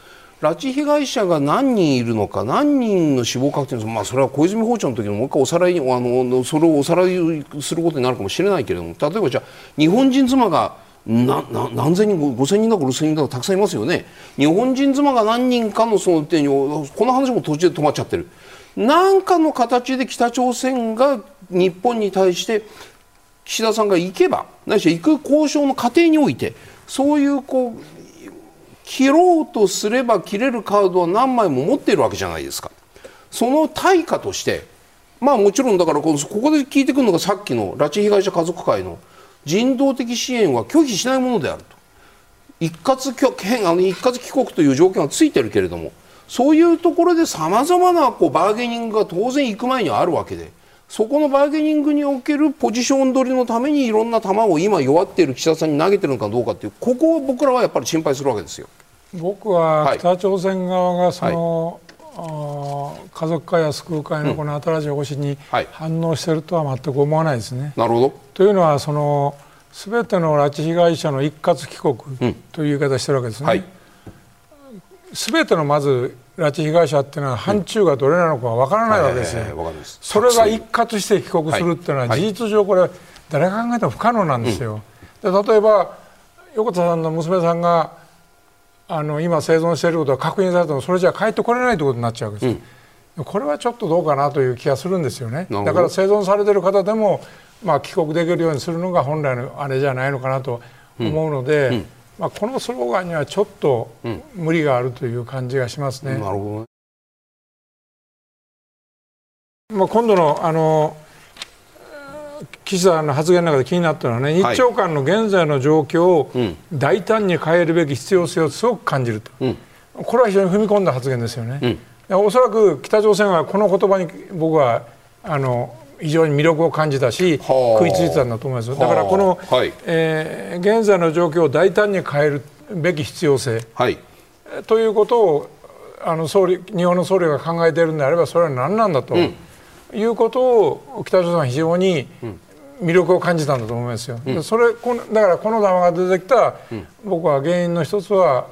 拉致被害者が何人いるのか何人の死亡確定のまあ、それは小泉訪朝の時にもう一回おさらいあのそれをおさらいすることになるかもしれないけれども例えばじゃあ日本人妻がなな何千人5千人だか6千人だかたくさんいますよね。日本人妻が何人かのその点この話も途中で止まっちゃってる。何かの形で北朝鮮が日本に対して岸田さんが行けばないし行く交渉の過程においてそういうこう切ろうとすれば切れるカードは何枚も持っているわけじゃないですか。その対価としてまあもちろんだからここで聞いてくるのがさっきの拉致被害者家族会の人道的支援は拒否しないものであると。一括あの一括帰国という条件はついてるけれどもそういうところでさまざまなこうバーゲニングが当然行く前にあるわけでそこのバーゲニングにおけるポジション取りのためにいろんな球を今弱っている岸田さんに投げてるのかどうかっていうここを僕らはやっぱり心配するわけですよ。
僕は北朝鮮側がその、はい、家族会や救う会のこの新しい方針に反応しているとは全く思わないですね。
なるほど
というのはその全ての拉致被害者の一括帰国という言い方をしてるわけですね。はい、全てのまず拉致被害者っていうのは範疇がどれなのか分からないわけですよ。それが一括して帰国するっていうのは事実上これ誰が考えても不可能なんですよ。で例えば横田さんの娘さんがあの今生存していることが確認されてもそれじゃ帰ってこれないということになっちゃうわけです、うん、これはちょっとどうかなという気がするんですよね。だから生存されている方でも、まあ、帰国できるようにするのが本来のあれじゃないのかなと思うので、うん。うん、まあ、このスローガンにはちょっと無理があるという感じがしますね。なるほどまあ、今度のあの岸田の発言の中で気になったのはね、日朝間の現在の状況を大胆に変えるべき必要性をすごく感じると、うん、これは非常に踏み込んだ発言ですよね。うん、おそらく北朝鮮はこの言葉に僕はあの非常に魅力を感じたし食いついてたんだと思いますだからこの、はい、えー、現在の状況を大胆に変えるべき必要性、はい、ということをあの総理日本の総理が考えているんであればそれは何なんだと、うん、いうことを北朝鮮は非常に魅力を感じたんだと思いますよ。うん、それこのだからこの談話が出てきた、うん、僕は原因の一つは、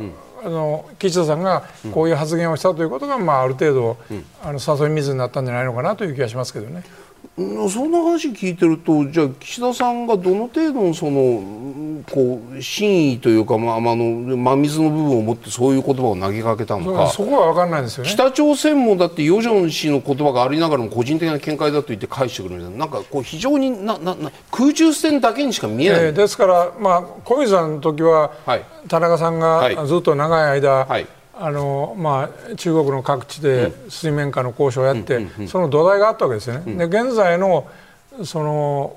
あの岸田さんがこういう発言をしたということが、まあ、ある程度、あの誘い水になったんじゃないのかなという気がしますけどね。
そんな話聞いてるとじゃあ岸田さんがどの程度のそのこう真意というか、まあ、あの真水の部分を持ってそういう言葉を投げかけたのか。
そこは分かんないですよね。
北朝鮮もだって与正氏の言葉がありながらも個人的な見解だと言って返してくるみたいな。なんかこう非常にななな空中戦だけにしか見えない、えー、
ですから、まあ、小泉さんの時は、はい、田中さんがずっと長い間、はいあのまあ、中国の各地で水面下の交渉をやって、その土台があったわけですよね。で現在のその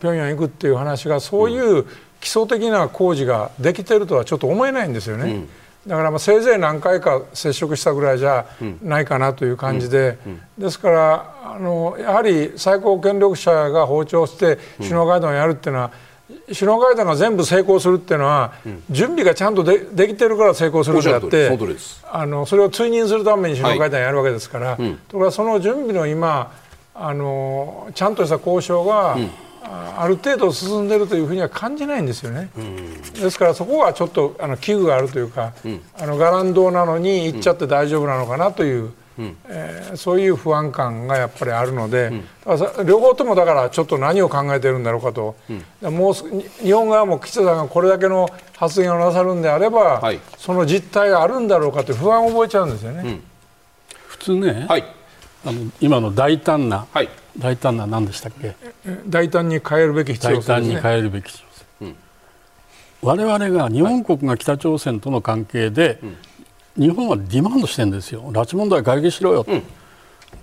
平壌行くっていう話がそういう基礎的な工事ができてるとはちょっと思えないんですよね。だからまあせいぜい何回か接触したぐらいじゃないかなという感じで、ですからあのやはり最高権力者が訪朝して首脳会談をやるっていうのは、首脳会談が全部成功するっていうのは、うん、準備がちゃんとでできてるから成功するんであってあのそれを追認するために首脳会談やるわけですから、はい。うん、ところがその準備の今あのちゃんとした交渉が、うん、ある程度進んでいるというふうには感じないんですよね、ですからそこがちょっとあの危惧があるというか、あの伽藍堂なのに行っちゃって大丈夫なのかなという。うんえー、そういう不安感がやっぱりあるので、うん、両方ともだからちょっと何を考えているんだろうかと、うん、もう日本側も岸田さんがこれだけの発言をなさるんであれば、はい、その実態があるんだろうかという不安を覚えちゃうんですよね。
普通ね、はい、あの今の大胆な、はい、大胆な何でしたっけ？
大胆に変えるべき必要性、ね、
大胆に変えるべき必要性、うん、我々が日本国が北朝鮮との関係で、日本はディマンドしてるんですよ、拉致問題解決しろよ、うん、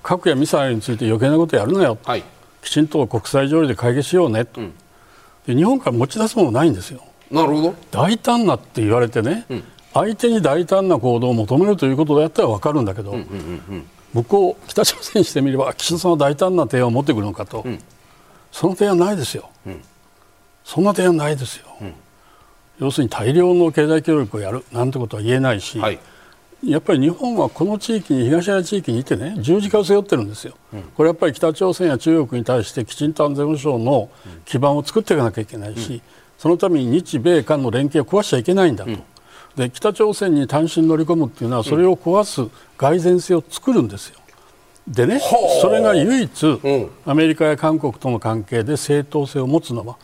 核やミサイルについて余計なことやるなよ、はい、きちんと国際条例で解決しようね。と、うん、で日本から持ち出すものないんですよ。
なるほど。
大胆なって言われてね、うん、相手に大胆な行動を求めるということだったら分かるんだけど、うんうんうん、向こう、北朝鮮にしてみれば岸田さんは大胆な提案を持ってくるのかと、その提案ないですよ、そんな提案ないですよ、要するに大量の経済協力をやるなんてことは言えないし、はいやっぱり日本はこの地域に東アジア地域にいてね十字架を背負ってるんですよ、うん、これやっぱり北朝鮮や中国に対してきちんと安全保障の基盤を作っていかなきゃいけないし、うん、そのために日米韓の連携を壊しちゃいけないんだと、うん、で北朝鮮に単身乗り込むっていうのはそれを壊す蓋然性を作るんですよ。でね、それが唯一、アメリカや韓国との関係で正当性を持つのは、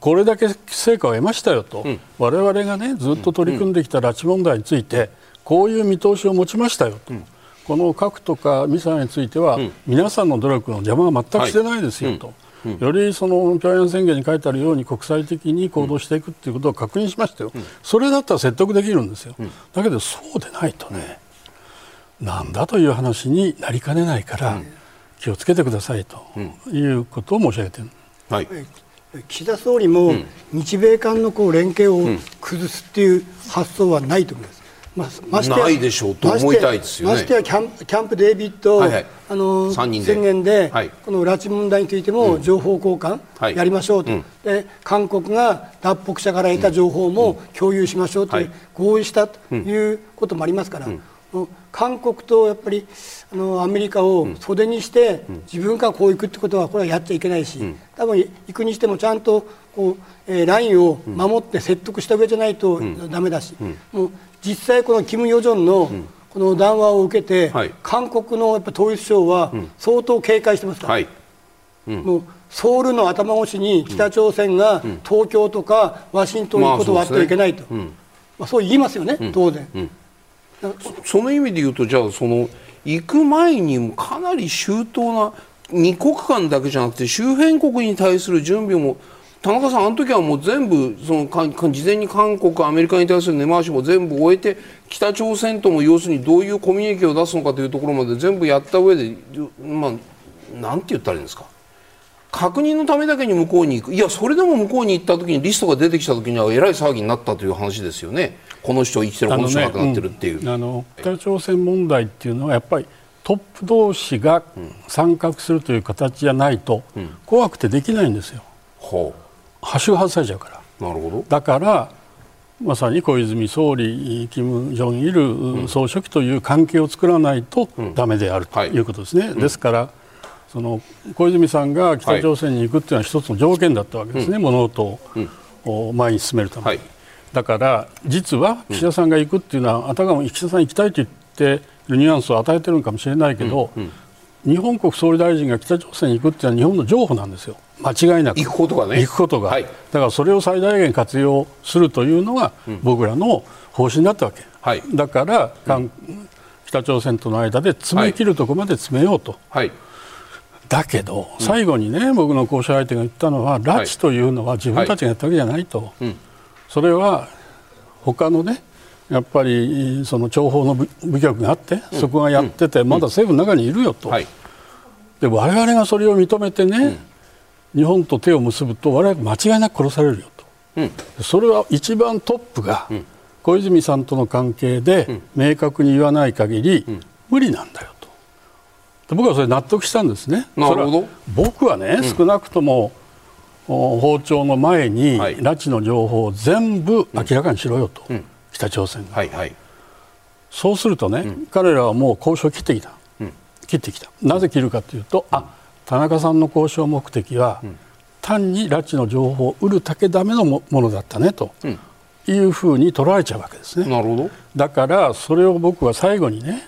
これだけ成果を得ましたよと、われわれがねずっと取り組んできた拉致問題について、こういう見通しを持ちましたよと、うん、この核とかミサイルについては、うん、皆さんの努力の邪魔は全くしてないですよと。はいよりその平壌宣言に書いてあるように国際的に行動していくということを確認しましたよ、それだったら説得できるんですよ、だけどそうでないとね、なんだという話になりかねないから、気をつけてくださいということを申し上げてる。はい。
岸田総理も日米間のこう連携を崩すっていう発想はないと思います。
まましてないでしょうと思いたいですよね。
ましてやキャンキャンプ・デービッド、はいはい、あの宣言で、はい、この拉致問題についても情報交換やりましょうと、うん、で韓国が脱北者から得た情報も共有しましょうと合意したということもありますから。うん。韓国とやっぱりあのアメリカを袖にして、自分からこう行くってことはこれはやっちゃいけないし、多分行くにしてもちゃんとこう、えー、ラインを守って説得した上じゃないとだめだし、もう実際この金与正のこの談話を受けて、はい、韓国のやっぱ統一省は相当警戒してますから、はい。うん、もうソウルの頭越しに北朝鮮が東京とかワシントンに行くことはあってはいけないと、まあ、まあ、そう言いますよね、当然、
その意味で言うとじゃあその行く前にかなり周到な2国間だけじゃなくて周辺国に対する準備も田中さん、あの時はもう全部そのか事前に韓国、アメリカに対する根回しも全部終えて北朝鮮とも要するにどういうコミュニケーションを出すのかというところまで全部やった上で、まあ、なんて言ったらいいんですか？確認のためだけに向こうに行くいやそれでも向こうに行った時にリストが出てきた時にはえらい騒ぎになったという話ですよね。この人生きてるこの人亡くなってるっていう、
あの、北朝鮮問題っていうのはやっぱりトップ同士が参画するという形じゃないと、怖くてできないんですよ。ほう橋が外されちゃうから。
なるほど。
だからまさに小泉総理、金正日総書記という関係を作らないとだめであるとい。うことですね。はい、ですからその小泉さんが北朝鮮に行くというのは一つの条件だったわけですね、物事を前に進めるために。はい。だから実は岸田さんが行くっていうのは、あたかも岸田さん行きたいと言ってるニュアンスを与えてるのかもしれないけど、日本国総理大臣が北朝鮮に行くっていうのは日本の譲歩なんですよ、間違いなく。
行くことがね。
行くことが、はい、だからそれを最大限活用するというのが、僕らの方針だったわけ、はい、だから、うん、北朝鮮との間で詰め切るところまで詰めようと。はい。だけど、最後にね、僕の交渉相手が言ったのは、拉致というのは自分たちがやったわけじゃないと、それは他のねやっぱりその諜報の部局があって、そこがやってて、まだ政府の中にいるよと、はい、で我々がそれを認めてね、日本と手を結ぶと我々間違いなく殺されるよと、それは一番トップが小泉さんとの関係で明確に言わない限り、無理なんだよと。僕はそれ納得したんですね。
なるほど。
僕はね、少なくとも訪朝の前に、拉致の情報を全部明らかにしろよと、うん、北朝鮮が、はいはい、そうするとね、うん、彼らはもう交渉を切ってきた、うん、切ってきた。なぜ切るかというと、あ田中さんの交渉目的は、単に拉致の情報を売るだけだめのものだったねと、いうふうに取られちゃうわけですね。
なるほど。
だからそれを僕は最後にね、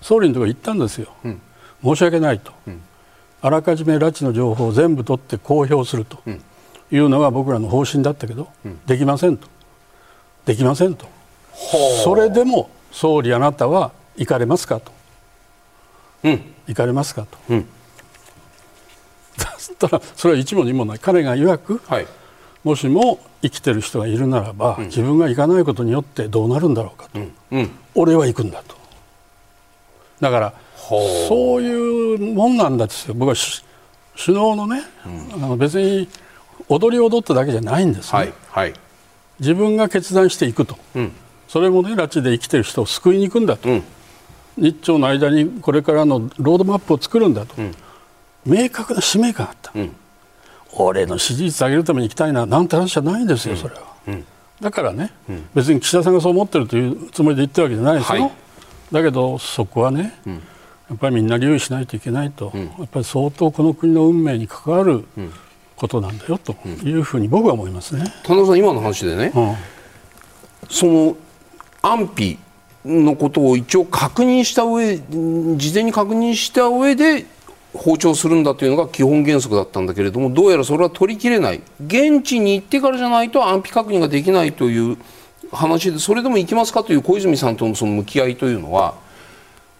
総理のところに言ったんですよ、申し訳ないと。あらかじめ拉致の情報を全部取って公表するというのが僕らの方針だったけど、うん、できませんと、できませんと、それでも総理、あなたは行かれますかと、うん、行かれますかと、うん、*laughs* たらそれは一も二もない、彼が曰く、はい、もしも生きてる人がいるならば、うん、自分が行かないことによってどうなるんだろうかと、うん、俺は行くんだと。だからそういうもんなんだですよ。僕は首脳のね、うん、あの別に踊り踊っただけじゃないんですね、はい。はい、自分が決断していくと、うん、それもね拉致で生きてる人を救いに行くんだと、うん、日朝の間にこれからのロードマップを作るんだと、明確な使命感があった、俺の支持率上げるために行きたいな。なんて話じゃないんですよ、それは、だからね、別に岸田さんがそう思ってるというつもりで言ってるわけじゃないですよ、はい、だけどそこはね、やっぱりみんな留意しないといけないと、うん、やっぱり相当この国の運命に関わることなんだよというふうに僕は思いますね。
田中さん今の話でね、うん、その安否のことを一応確認した上事前に確認した上で訪朝するんだというのが基本原則だったんだけれどもどうやらそれは取りきれない現地に行ってからじゃないと安否確認ができないという話でそれでも行きますかという小泉さんとのその向き合いというのは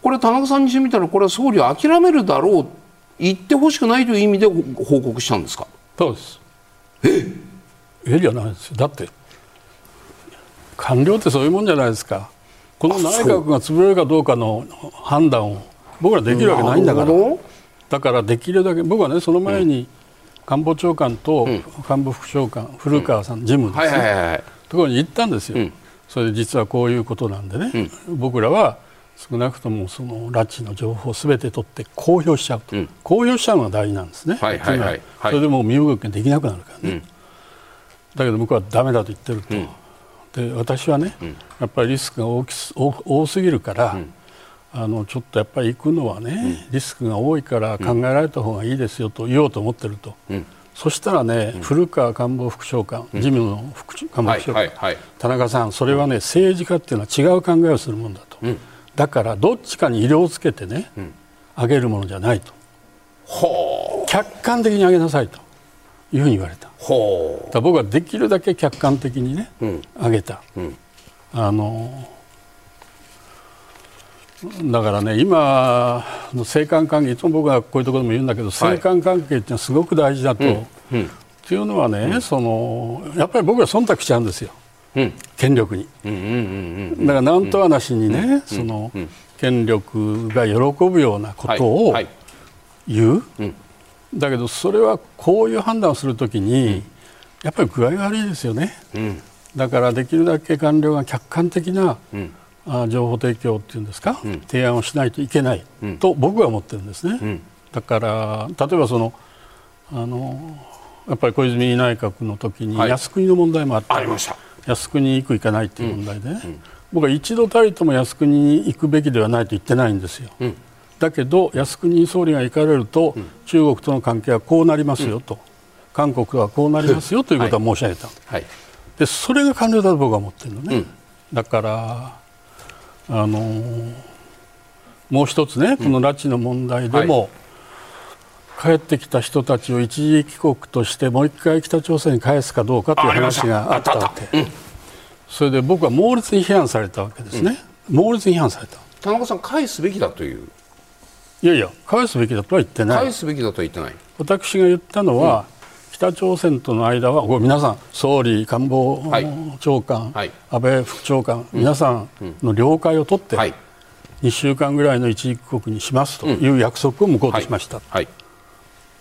これ田中さんにしてみたらこれは総理は諦めるだろう言ってほしくないという意味で報告したんですか？
そうです。ええじゃないです。だって官僚ってそういうもんじゃないですか。この内閣が潰れるかどうかの判断を僕らできるわけないんだから。だからできるだけ僕はねその前に官房長官と官房副長官、古川さん事務ですね、ところに行ったんですよ、うん、それで実はこういうことなんでね、うん、僕らは少なくともその拉致の情報をすべて取って公表しちゃうと、うん、公表しちゃうのが大事なんですね、はいはいはい、それでもう身動きができなくなるからね、うん、だけど僕はだめだと言ってると、うん、で私はね、やっぱりリスクが大き多すぎるから、あのちょっとやっぱり行くのはね、リスクが多いから考えられた方がいいですよと言おうと思ってると。そしたらね、古川官房副長官、事務の副官房副長官、田中さん、それはね、政治家っていうのは違う考えをするもんだと、だからどっちかに医療をつけてね、うん、上げるものじゃないと。客観的に上げなさいというふうに言われた。だ僕はできるだけ客観的にね、うん、上げた、うん、あのだからね今の性間関係いつも僕はこういうところでも言うんだけど、はい、性間関係っていうのはすごく大事だと、うん、っていうのはね、そのやっぱり僕は忖度しちゃうんですよ。権力に、だから何とはなしにね、その権力が喜ぶようなことを言う、だけどそれはこういう判断をするときに、やっぱり具合が悪いですよね、だからできるだけ官僚が客観的な、あ情報提供っていうんですか、提案をしないといけないと僕は思ってるんですね。だから例えばそのあのやっぱり小泉内閣の時に靖国の問題もあった、
ありました。
靖国に行く行かないっていう問題でね、僕は一度たりとも靖国に行くべきではないと言ってないんですよ。だけど靖国総理が行かれると、中国との関係はこうなりますよと、韓国はこうなりますよということは申し上げた、はい、でそれが完了だと僕は思ってるのね、だからあのー、もう一つねこの拉致の問題でも、帰ってきた人たちを一時帰国としてもう一回北朝鮮に返すかどうかという話があったわけ、うん、それで僕は猛烈に批判されたわけですね、うん、猛烈に批判された。
田中さん返すべきだという
いやいや返すべきだとは言ってない。
返すべきだとは言ってない。
私が言ったのは、うん、北朝鮮との間は皆さん総理官房長官、はい、安倍副長官、皆さんの了解を取って、はい、2週間ぐらいの一時帰国にしますという約束を向こうとしました、はい。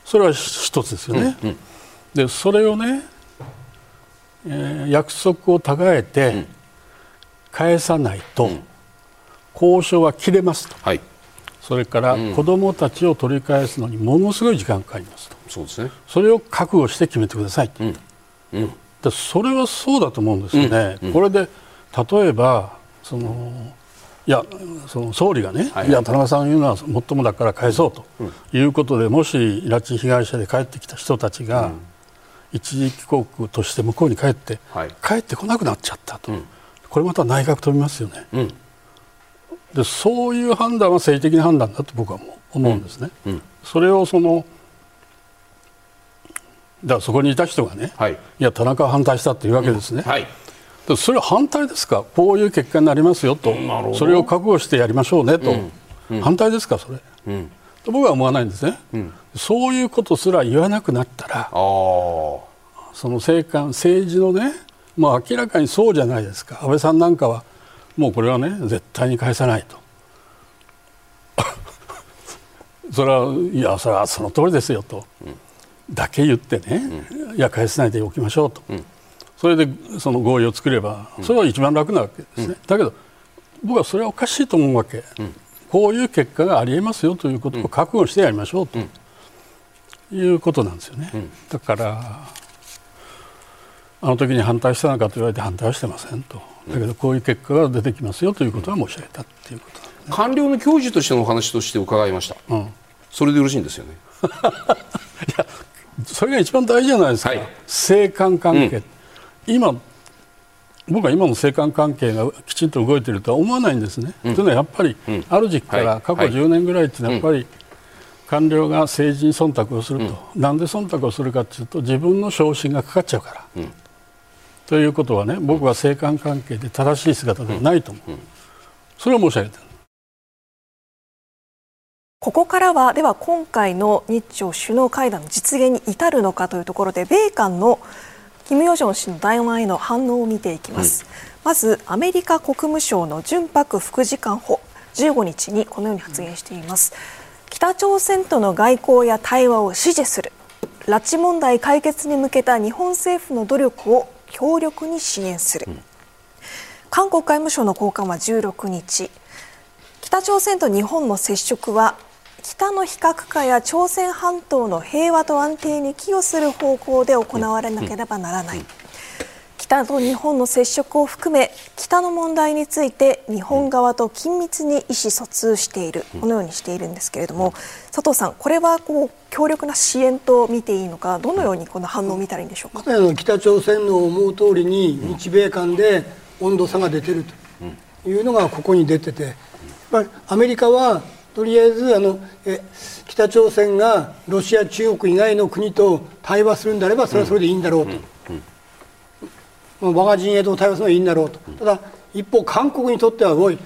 それは一つですよね。うん。うん、でそれをね、えー、約束をたがえて返さないと、交渉は切れますと、はい、それから子どもたちを取り返すのにものすごい時間かかりますと。
そうですね、
それを覚悟して決めてくださいと、うん。うん、でそれはそうだと思うんですよね。これで例えばそのいやその総理がね、はい、い。や田中さん言うのはもっともだから返そうということで、もし拉致被害者で帰ってきた人たちが、一時帰国として向こうに帰って、はい、帰ってこなくなっちゃったと、うん、これまた内閣飛びますよね、うん、でそういう判断は政治的な判断だと僕は思うんですね、うん、それをそのだからそこにいた人がね、はい、いや田中は反対したというわけですね、はい。それは反対ですか、こういう結果になりますよと、それを覚悟してやりましょうねと、うん、反対ですか、それ、うん、と僕は思わないんですね、うん、そういうことすら言わなくなったら、その政官、政治のね、もう明らかにそうじゃないですか、安倍さんなんかは、もうこれはね、絶対に返さないと。*laughs* それはいやそれはその通りですよと、だけ言ってね、いや返さないでおきましょうと、それでその合意を作ればそれは一番楽なわけですね、うん、だけど僕はそれはおかしいと思うわけ、うん、こういう結果がありえますよということを覚悟してやりましょうと、いうことなんですよね、だからあの時に反対したのかと言われて反対はしてませんとだけどこういう結果が出てきますよということは申し上げたっていうこと、ね、
官僚の教授としてのお話として伺いました、うん、それでよろしいんですよね？い
やそれが一番大事じゃないですか、はい、関係、うん今僕は今の政官関係がきちんと動いているとは思わないんですね。うん、というのはやっぱり、ある時期から過去10年ぐらいというのはやっぱり、官僚が政治に忖度をすると、うん、なんで忖度をするかというと自分の昇進がかかっちゃうから、うん、ということはね僕は政官関係で正しい姿ではないと思う、それを申し上げて
ここからはでは今回の日朝首脳会談の実現に至るのかというところで米韓のキム・ヨジョン氏の談話への反応を見ていきます、うん、まずアメリカ国務省の純白副次官補15日にこのように発言しています、北朝鮮との外交や対話を支持する拉致問題解決に向けた日本政府の努力を強力に支援する、うん、韓国外務省の高官は16日北朝鮮と日本の接触は北の非核化や朝鮮半島の平和と安定に寄与する方向で行われなければならない。北と日本の接触を含め北の問題について日本側と緊密に意思疎通している。このようにしているんですけれども佐藤さん、これはこう強力な支援と見ていいのかどのようにこの反応を見たらいいんでしょうか？
北朝鮮の思う通りに日米間で温度差が出ているというのがここに出ててアメリカはとりあえずあのえ北朝鮮がロシア、中国以外の国と対話するんであればそれはそれでいいんだろうと、うん、我が陣営と対話するのはいいんだろうと、ただ一方、韓国にとってはおい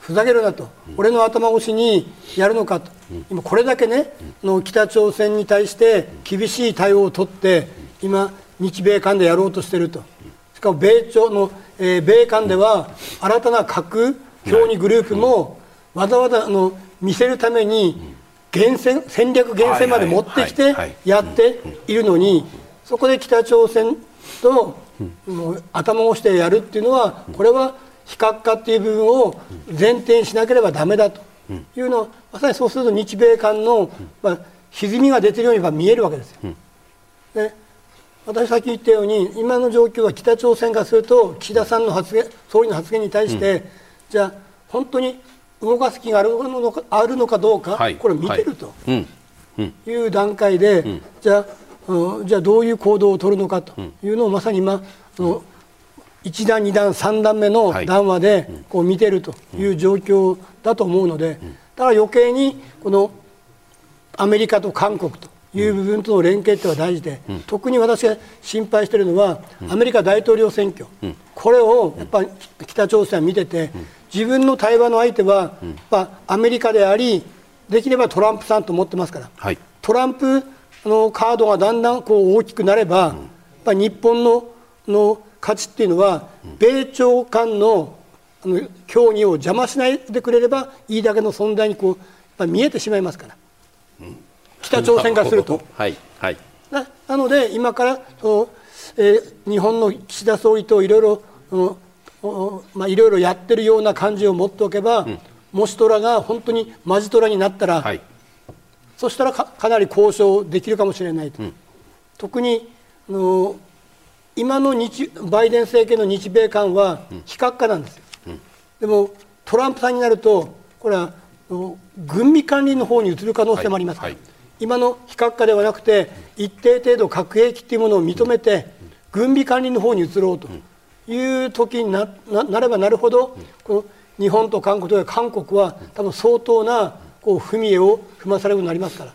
ふざけるなと、俺の頭越しにやるのかと、今、これだけね、の北朝鮮に対して厳しい対応を取って、今、日米韓でやろうとしていると、しかも米朝の、えー、米韓では新たな核協議グループもわざわざあの見せるために厳選戦略厳選まで持ってきてやっているのにそこで北朝鮮と頭をしてやるっていうのはこれは非核化っていう部分を前提にしなければだめだと。いうのをまさにそうすると日米間の、まあ、歪みが出てるように見えるわけですよ。ね、私先言ったように今の状況は北朝鮮がすると岸田さんの発言総理の発言に対して、うん、じゃあ本当に動かす気があるのかあるのかどうか、はい、これを見てると。いう段階で、うん、じゃあ、うん、じゃあどういう行動を取るのかというのをまさに今、その1段、2段、3段目の談話でこう見てるという状況だと思うので、だから余計にこのアメリカと韓国という部分との連携っては大事で、特に私が心配しているのは、アメリカ大統領選挙、これをやっぱり北朝鮮は見てて、自分の対話の相手は、やっぱアメリカであり、できればトランプさんと思ってますから、はい、トランプのカードがだんだんこう大きくなれば、やっぱ日本のの価値っていうのは、米朝間のあの協議を邪魔しないでくれればいいだけの存在にこう見えてしまいますから。北朝鮮からすると。はいはい、ななので、今からその、えー、日本の岸田総理といろいろ、まあ、いろいろやってるような感じを持っておけば、うん、もしトラが本当にマジトラになったら、はい、そしたらかかなり交渉できるかもしれないと。うん、特にあの今の日バイデン政権の日米間は非核化なんですよ、うん、でもトランプさんになるとこれは軍備管理の方に移る可能性もありますから、はいはい。今の非核化ではなくて一定程度核兵器というものを認めて軍備管理の方に移ろうという時にななればなるほどこの日本と韓国と韓国は多分相当なこう踏み絵を踏まされるようになりますから、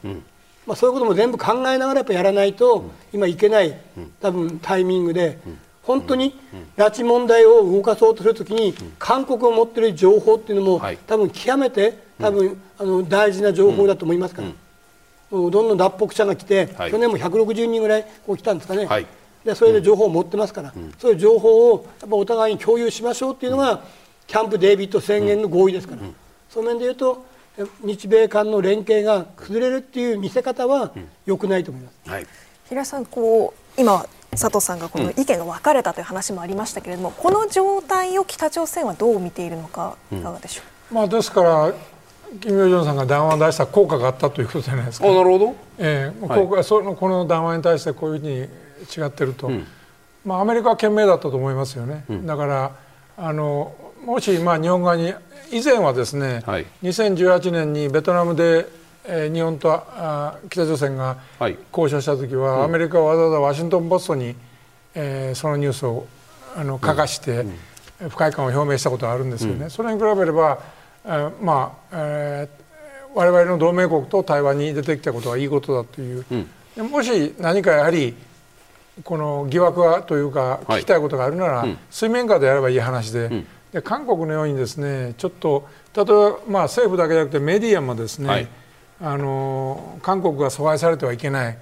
まあ、そういうことも全部考えながらやっぱやらないと今いけない多分タイミングで。本当に拉致問題を動かそうとするときに韓国を持っている情報っていうのも多分極めて多分あの大事な情報だと思いますから。どんどん脱北者が来て、はい、去年も160人ぐらいこう来たんですかね、はい、でそれで情報を持ってますから、うん、そういう情報をやっぱお互いに共有しましょうっていうのが、うん、キャンプ・デービッド宣言の合意ですから、うん、その面でいうと日米間の連携が崩れるっていう見せ方は良くないと思います、はい、
平井さんこう今佐藤さんがこの意見が分かれたという話もありましたけれども、この状態を北朝鮮はどう見ているのかいかがでしょ
う、まあ、ですからキム・ヨジョンさんが談話を出した効果があったということじゃないですか、
あなるほど、
えー効果そのこの談話に対してこういうふうに違ってると、うん、まあ、アメリカは賢明だったと思いますよね、うん、だからあのもし、まあ、日本側に以前はですね、はい、2018年にベトナムで、えー、日本とあ北朝鮮が交渉した時は、はい、アメリカはわざわざワシントン・ポストに、えー、そのニュースをあの書かして、不快感を表明したことがあるんですよね。それに比べればまあ、えー、我々の同盟国と対話に出てきたことはいいことだという、うん、もし何かやはりこの疑惑がというか聞きたいことがあるなら、はい、水面下でやればいい話でうん、で韓国のようにですねちょっと例えば、まあ、政府だけじゃなくてメディアもですね、はい、あの韓国が阻害されてはいけない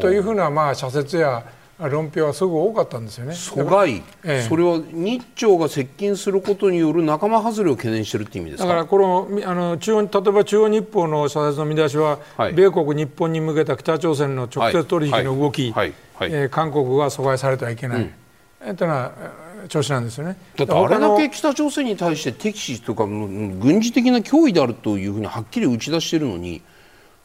というふうな、まあ、社説や論評はすごく多かったんですよね。
阻害、ええ、それは日朝が接近することによる仲間外れを懸念しているという意味です
だからこのあの中央例えば中央日報の社説の見出しは、はい、米国、日本に向けた北朝鮮の直接取引の動き、韓国が阻害されてはいけない、うん、えー、というのは調子なんですよね。
だってあれだけ北朝鮮に対して敵視とか軍事的な脅威であるというふうにはっきり打ち出しているのに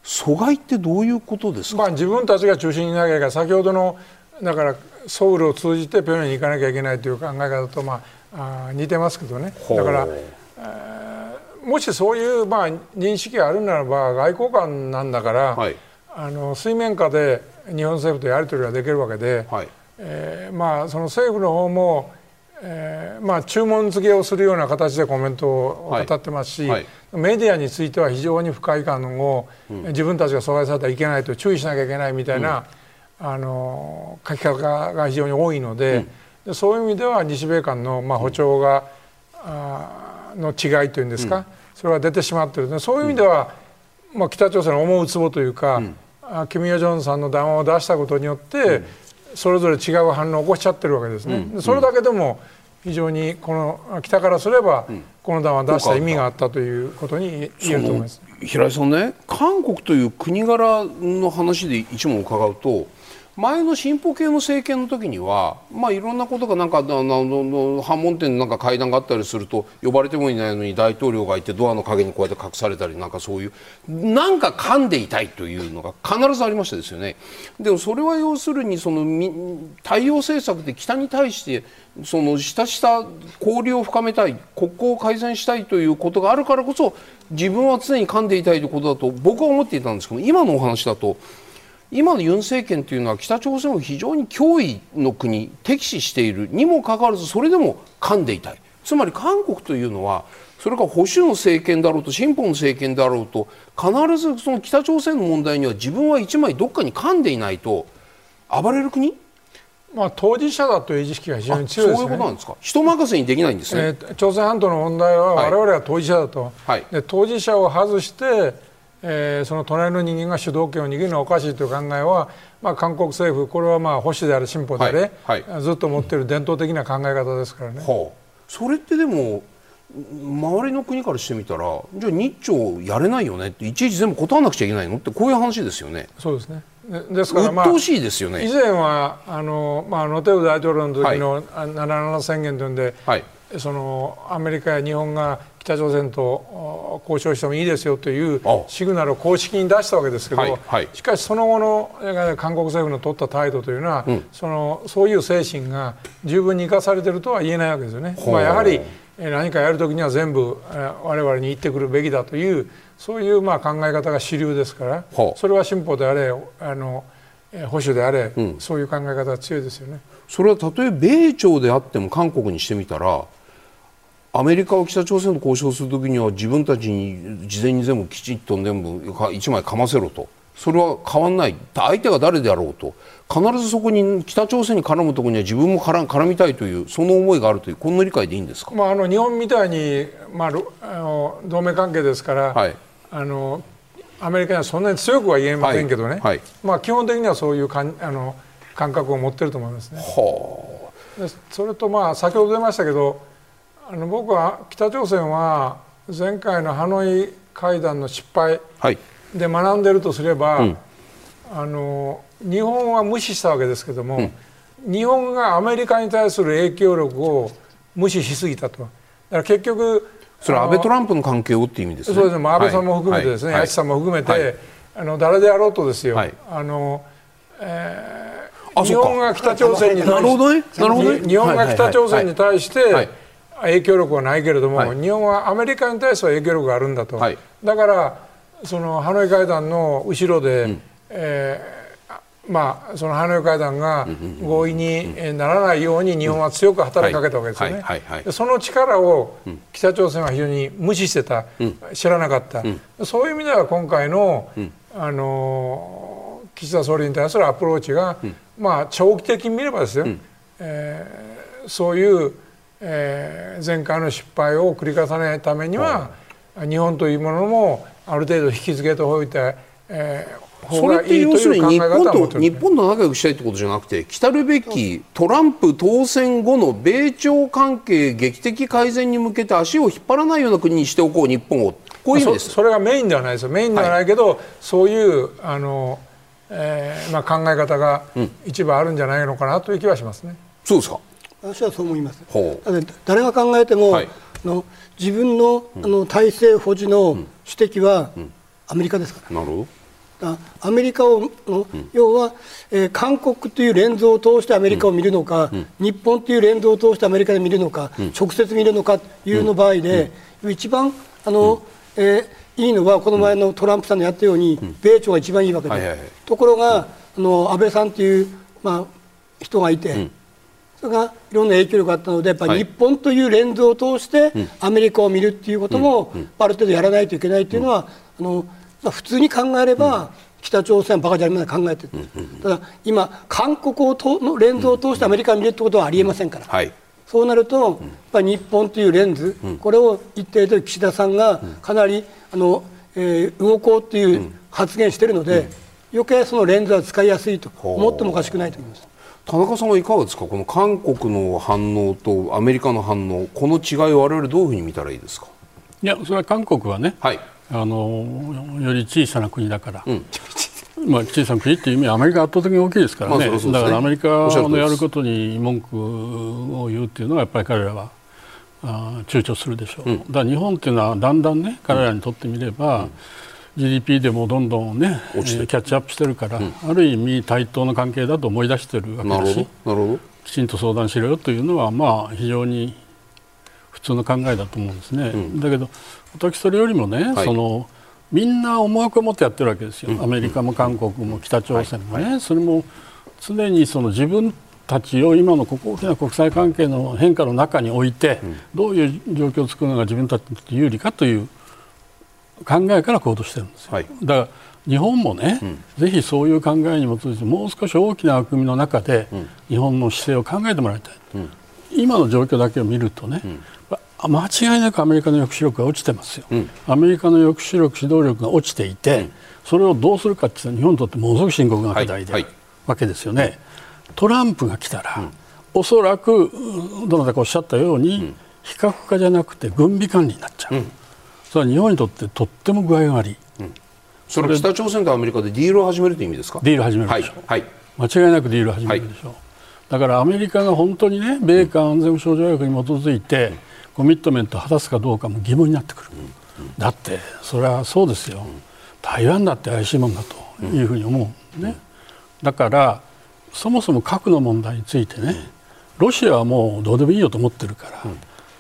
阻害ってどういうことですか、
まあ、自分たちが中心になければ先ほどのだからソウルを通じて平壌に行かなきゃいけないという考え方とまああ似てますけどね。だから、えー、もしそういうまあ認識があるならば外交官なんだから、はい、あの水面下で日本政府とやり取りができるわけで、はい、えー、まあその政府の方もえーまあ、注文付けをするような形でコメントを語ってますし、はいはい、メディアについては非常に不快感を、うん、自分たちが阻害されてはいけないと注意しなきゃいけないみたいな、あの書き方が非常に多いのでうん、でそういう意味では日米間の、まあ、歩調が、あの違いというんですか、うん、それは出てしまっているそういう意味では、まあ、北朝鮮の思うつぼというか、うん、キム・ヨジョンさんの談話を出したことによって、それぞれ違う反応を起こしちゃってるわけですね。それだけでも非常にこの北からすれば、この談話を出した意味があったということに言えると思います。
平井さんね韓国という国柄の話で一問伺うと前の進歩系の政権の時には、まあ、いろんなことがなんかあの反問店なんか会談があったりすると呼ばれてもいないのに大統領がいてドアの陰にこうやって隠されたりなんかそういうなんか噛んでいたいというのが必ずありましたですよね。でもそれは要するにその対応政策で北に対してその下した交流を深めたい国交を改善したいということがあるからこそ自分は常に噛んでいたいということだと僕は思っていたんですけど今のお話だと。今のユン政権というのは北朝鮮を非常に脅威の国敵視しているにもかかわらずそれでも噛んでいたい。つまり韓国というのはそれから保守の政権だろうと進歩の政権だろうと必ずその北朝鮮の問題には自分は一枚どっかに噛んでいないと暴れる国？
まあ、当事者だという意識が非常に強いです、ね、
そういうことなんですか？人任せにできないんですね、え
ー、朝鮮半島の問題は我々は当事者だと、はい、で当事者を外してえー、その隣の人間が主導権を握るのはおかしいという考えは、まあ、韓国政府、これはまあ保守である進歩であれ、はいはい、ずっと持っている伝統的な考え方ですからね。は
あ、それってでも周りの国からしてみたらじゃあ日朝やれないよねっていちいち全部断らなくちゃいけないのってこういう話ですよね。
そうですね。ですから、
まあ、しいですよね。
以前はあの、まあ、ノテウ大統領の時の77宣言というんで、はい、そのアメリカや日本が北朝鮮と交渉してもいいですよというシグナルを公式に出したわけですけど、はいはい、しかしその後の韓国政府の取った態度というのは、うん、そのそういう精神が十分に生かされているとは言えないわけですよね。まあ、やはり何かやるときには全部我々に言ってくるべきだというそういうまあ考え方が主流ですからそれは進歩であれあの保守であれ、うん、そういう考え方が強いですよね。
それはたとえ米朝であっても韓国にしてみたらアメリカは北朝鮮と交渉するときには自分たちに事前に全部きちっと全部一枚かませろと。それは変わらない。相手が誰であろうと。必ずそこに北朝鮮に絡むところには自分も絡絡みたいというその思いがあるというこんな理解でいいんですか、
まあ、あの日本みたいに、まあ、あの同盟関係ですから、はい、あのアメリカにはそんなに強くは言えませんけどね、はい。はい、まあ、基本的にはそういうかんあの感覚を持ってると思いますね。はあ、それとまあ先ほど出ましたけどあの僕は北朝鮮は前回のハノイ会談の失敗で学んでるとすれば、はい、あの日本は無視したわけですけども、うん、日本がアメリカに対する影響力を無視しすぎたと。だから結局
それは安倍トランプの関係をっていう意味ですね。
そうですね。安倍さんも含めてですね、はい、さんも含めて、はい、あの誰であろうとですよ。はい、あの、えー、日本が北朝鮮に対して、日本が北朝鮮に対して、影響力はないけれども、はい、日本はアメリカに対しては影響力があるんだと、はい、だからそのハノイ会談の後ろで、うん、えー、まあ、そのハノイ会談が合意にならないように日本は強く働きかけたわけですよね。その力を北朝鮮は非常に無視してた、うん、知らなかった、うん、そういう意味では今回の、あの岸田総理に対するアプローチが、まあ、長期的に見ればですよ、えー、そういうえー、前回の失敗を繰り返さないためには、日本というものもある程度引き付けておいて、え
ー、それって要するに日本と日本と仲良くしたいってことじゃなくて来るべきトランプ当選後の米朝関係劇的改善に向けて足を引っ張らないような国にしておこう日本を。こういうです。
それがメインではないですよ。メインではないけど、はい、そういうあの、えーまあ、考え方が一部あるんじゃないのかなという気はしますね。
そうですか
私はそう思います。誰が考えても、はい、の自分の,、あの体制保持の主敵はアメリカですから。なるほど。アメリカをの、要は、えー、韓国というレンズを通してアメリカを見るのか、日本というレンズを通してアメリカで見るのか、直接見るのかというの場合で、一番あの、えー、いいのはこの前のトランプさんのやったように、米朝が一番いいわけで、ところが、あの安倍さんという、まあ、人がいて、がいろんな影響力があったのでやっぱり日本というレンズを通してアメリカを見るっていうこともある程度やらないといけないというのはあの、まあ、普通に考えれば北朝鮮はバカじゃありません考えてる。ただ今韓国をとのレンズを通してアメリカを見るってことはありえませんから。はい。そうなると、やっぱ日本というレンズ、これを一定で岸田さんがかなりあの、えー、動こうという発言しているので、余計そのレンズは使いやすいと。思ってもおかしくないと思います。
田中さんはいかがですか？この韓国の反応とアメリカの反応この違いを我々どういうふうに見たらいいですか？
いやそれは韓国はね、はい、あのより小さな国だから、うん、まあ、小さな国っていう意味はアメリカ圧倒的に大きいですからね。まあね、だからアメリカのやることに文句を言うっていうのはやっぱり彼らはあ躊躇するでしょう、うん、だから日本っていうのはだんだんね彼らにとってみれば、うん GDP でもどんどんねキャッチアップしてるから、うん、ある意味対等の関係だと思い出してるわけだしきちんと相談しろよというのはまあ非常に普通の考えだと思うんですね、うん、だけど私それよりもね、はい、そのみんな思惑を持ってやってるわけですよ、アメリカも韓国も北朝鮮もね、はい、それも常にその自分たちを今の大きな国際関係の変化の中に置いて、どういう状況を作るのが自分たちにとって有利かという考えから行動してるんですよ、はい、だから日本もね、うん、ぜひそういう考えに基づいてもう少し大きな枠組みの中で、日本の姿勢を考えてもらいたい、うん、今の状況だけを見るとね、間違いなくアメリカの抑止力が落ちてますよ、アメリカの抑止力、指導力が落ちていて、それをどうするかっていうのは日本にとってものすごく深刻な課題で、はいはい、わけですよね。トランプが来たら、うん、おそらくどなたかおっしゃったように、非核化じゃなくて軍備管理になっちゃう。それは日本にとってとっても具合が悪い、うん、
それ北朝鮮とアメリカでディールを始めるという意味ですか？
ディール始めるでしょ。う、はい、はい、間違いなくディール始めるでしょ。う、はい、だからアメリカが本当にね米韓安全保障条約に基づいて、コミットメントを果たすかどうかも疑問になってくる、うん、だってそれはそうですよ、台湾だって怪しいもんだというふうに思うね、だからそもそも核の問題についてねロシアはもうどうでもいいよと思ってるから、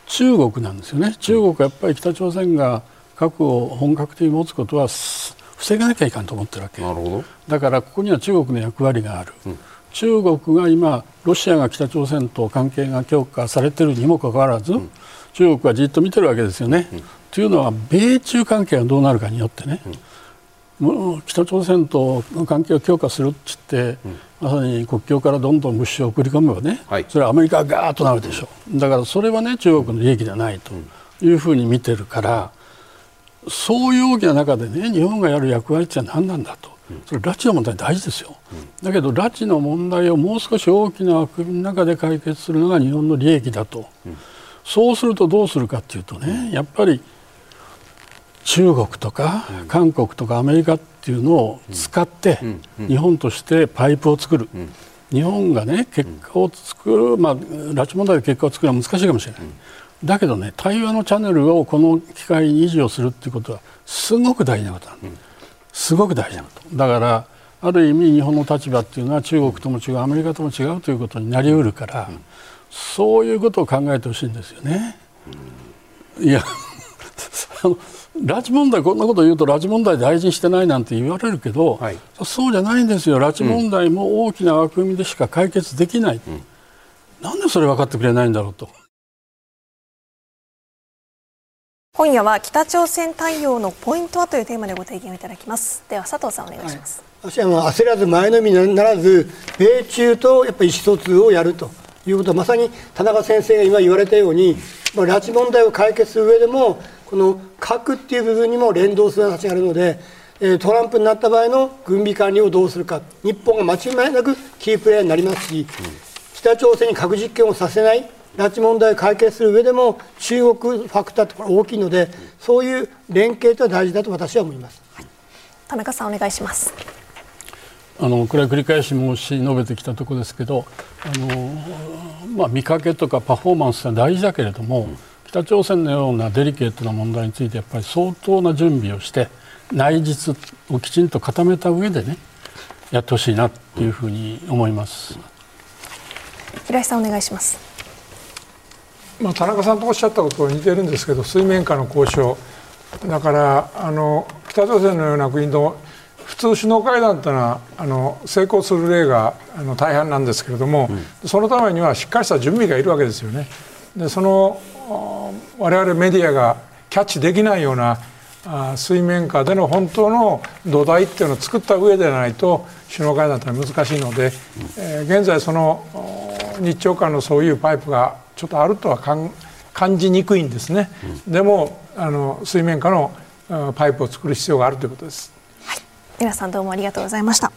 中国なんですよね。中国はやっぱり北朝鮮が核を本格的に持つことは防がなきゃいかんと思ってるわけ。だからここには中国の役割がある、うん、中国が今ロシアが北朝鮮と関係が強化されているにもかかわらず、うん、中国はじっと見てるわけですよね。うん、というのは米中関係がどうなるかによってね、北朝鮮と関係を強化するっつって、まさに国境からどんどん物資を送り込めばね、はい、それはアメリカがガーッとなるでしょう。だからそれはね中国の利益ではないというふうに見てるからそういう大きな中でね日本がやる役割って何なんだと。それ拉致の問題大事ですよ、だけど拉致の問題をもう少し大きな枠組みの中で解決するのが日本の利益だと、そうするとどうするかっていうとねやっぱり中国とか韓国とかアメリカっていうのを使って日本としてパイプを作る、日本がね結果を作る、まあ、拉致問題で結果を作るのは難しいかもしれない、だけどね対話のチャンネルをこの機会に維持をするっていうことはすごく大事なことなん。すごく大事なこと。だからある意味日本の立場っていうのは中国とも違うアメリカとも違うということになりうるから、そういうことを考えてほしいんですよね。いや *laughs* 拉致問題こんなこと言うと拉致問題大事にしてないなんて言われるけど、はい、そうじゃないんですよ。拉致問題も大きな枠組みでしか解決できない、うん、なんでそれ分かってくれないんだろうと。
今夜は北朝鮮対応のポイントはというテーマでご提言をいただきます。では佐藤さんお願いします、
はい、私は焦らず前のめりにならず米中とやっぱり意思疎通をやるということはまさに田中先生が今言われたように、まあ、拉致問題を解決する上でもこの核っていう部分にも連動する形があるので、えトランプになった場合の軍備管理をどうするか。日本が間違いなくキープレーヤーになりますし、北朝鮮に核実験をさせない拉致問題を解決する上でも中国ファクターって大きいのでそういう連携とは大事だと私は思います、はい、
田中さんお願いします。
あのこれは繰り返し申し述べてきたところですけどあの、まあ、見かけとかパフォーマンスは大事だけれども、うん北朝鮮のようなデリケートな問題についてやっぱり相当な準備をして内実をきちんと固めた上でねやってほしいなというふうに思います。
平井さんお願いします。
まあ田中さんとおっしゃったことと似てるんですけど水面下の交渉だからあの北朝鮮のような国の普通首脳会談というのはあの成功する例があの大半なんですけれども、うん、そのためにはしっかりした準備がいるわけですよね。でその我々メディアがキャッチできないような水面下での本当の土台っていうのを作った上でないと首脳会談というのは難しいので、えー、現在その日朝間のそういうパイプがちょっとあるとは感じにくいんですね、でもあの水面下のパイプを作る必要があるということです。
はい、皆さんどうもありがとうございました。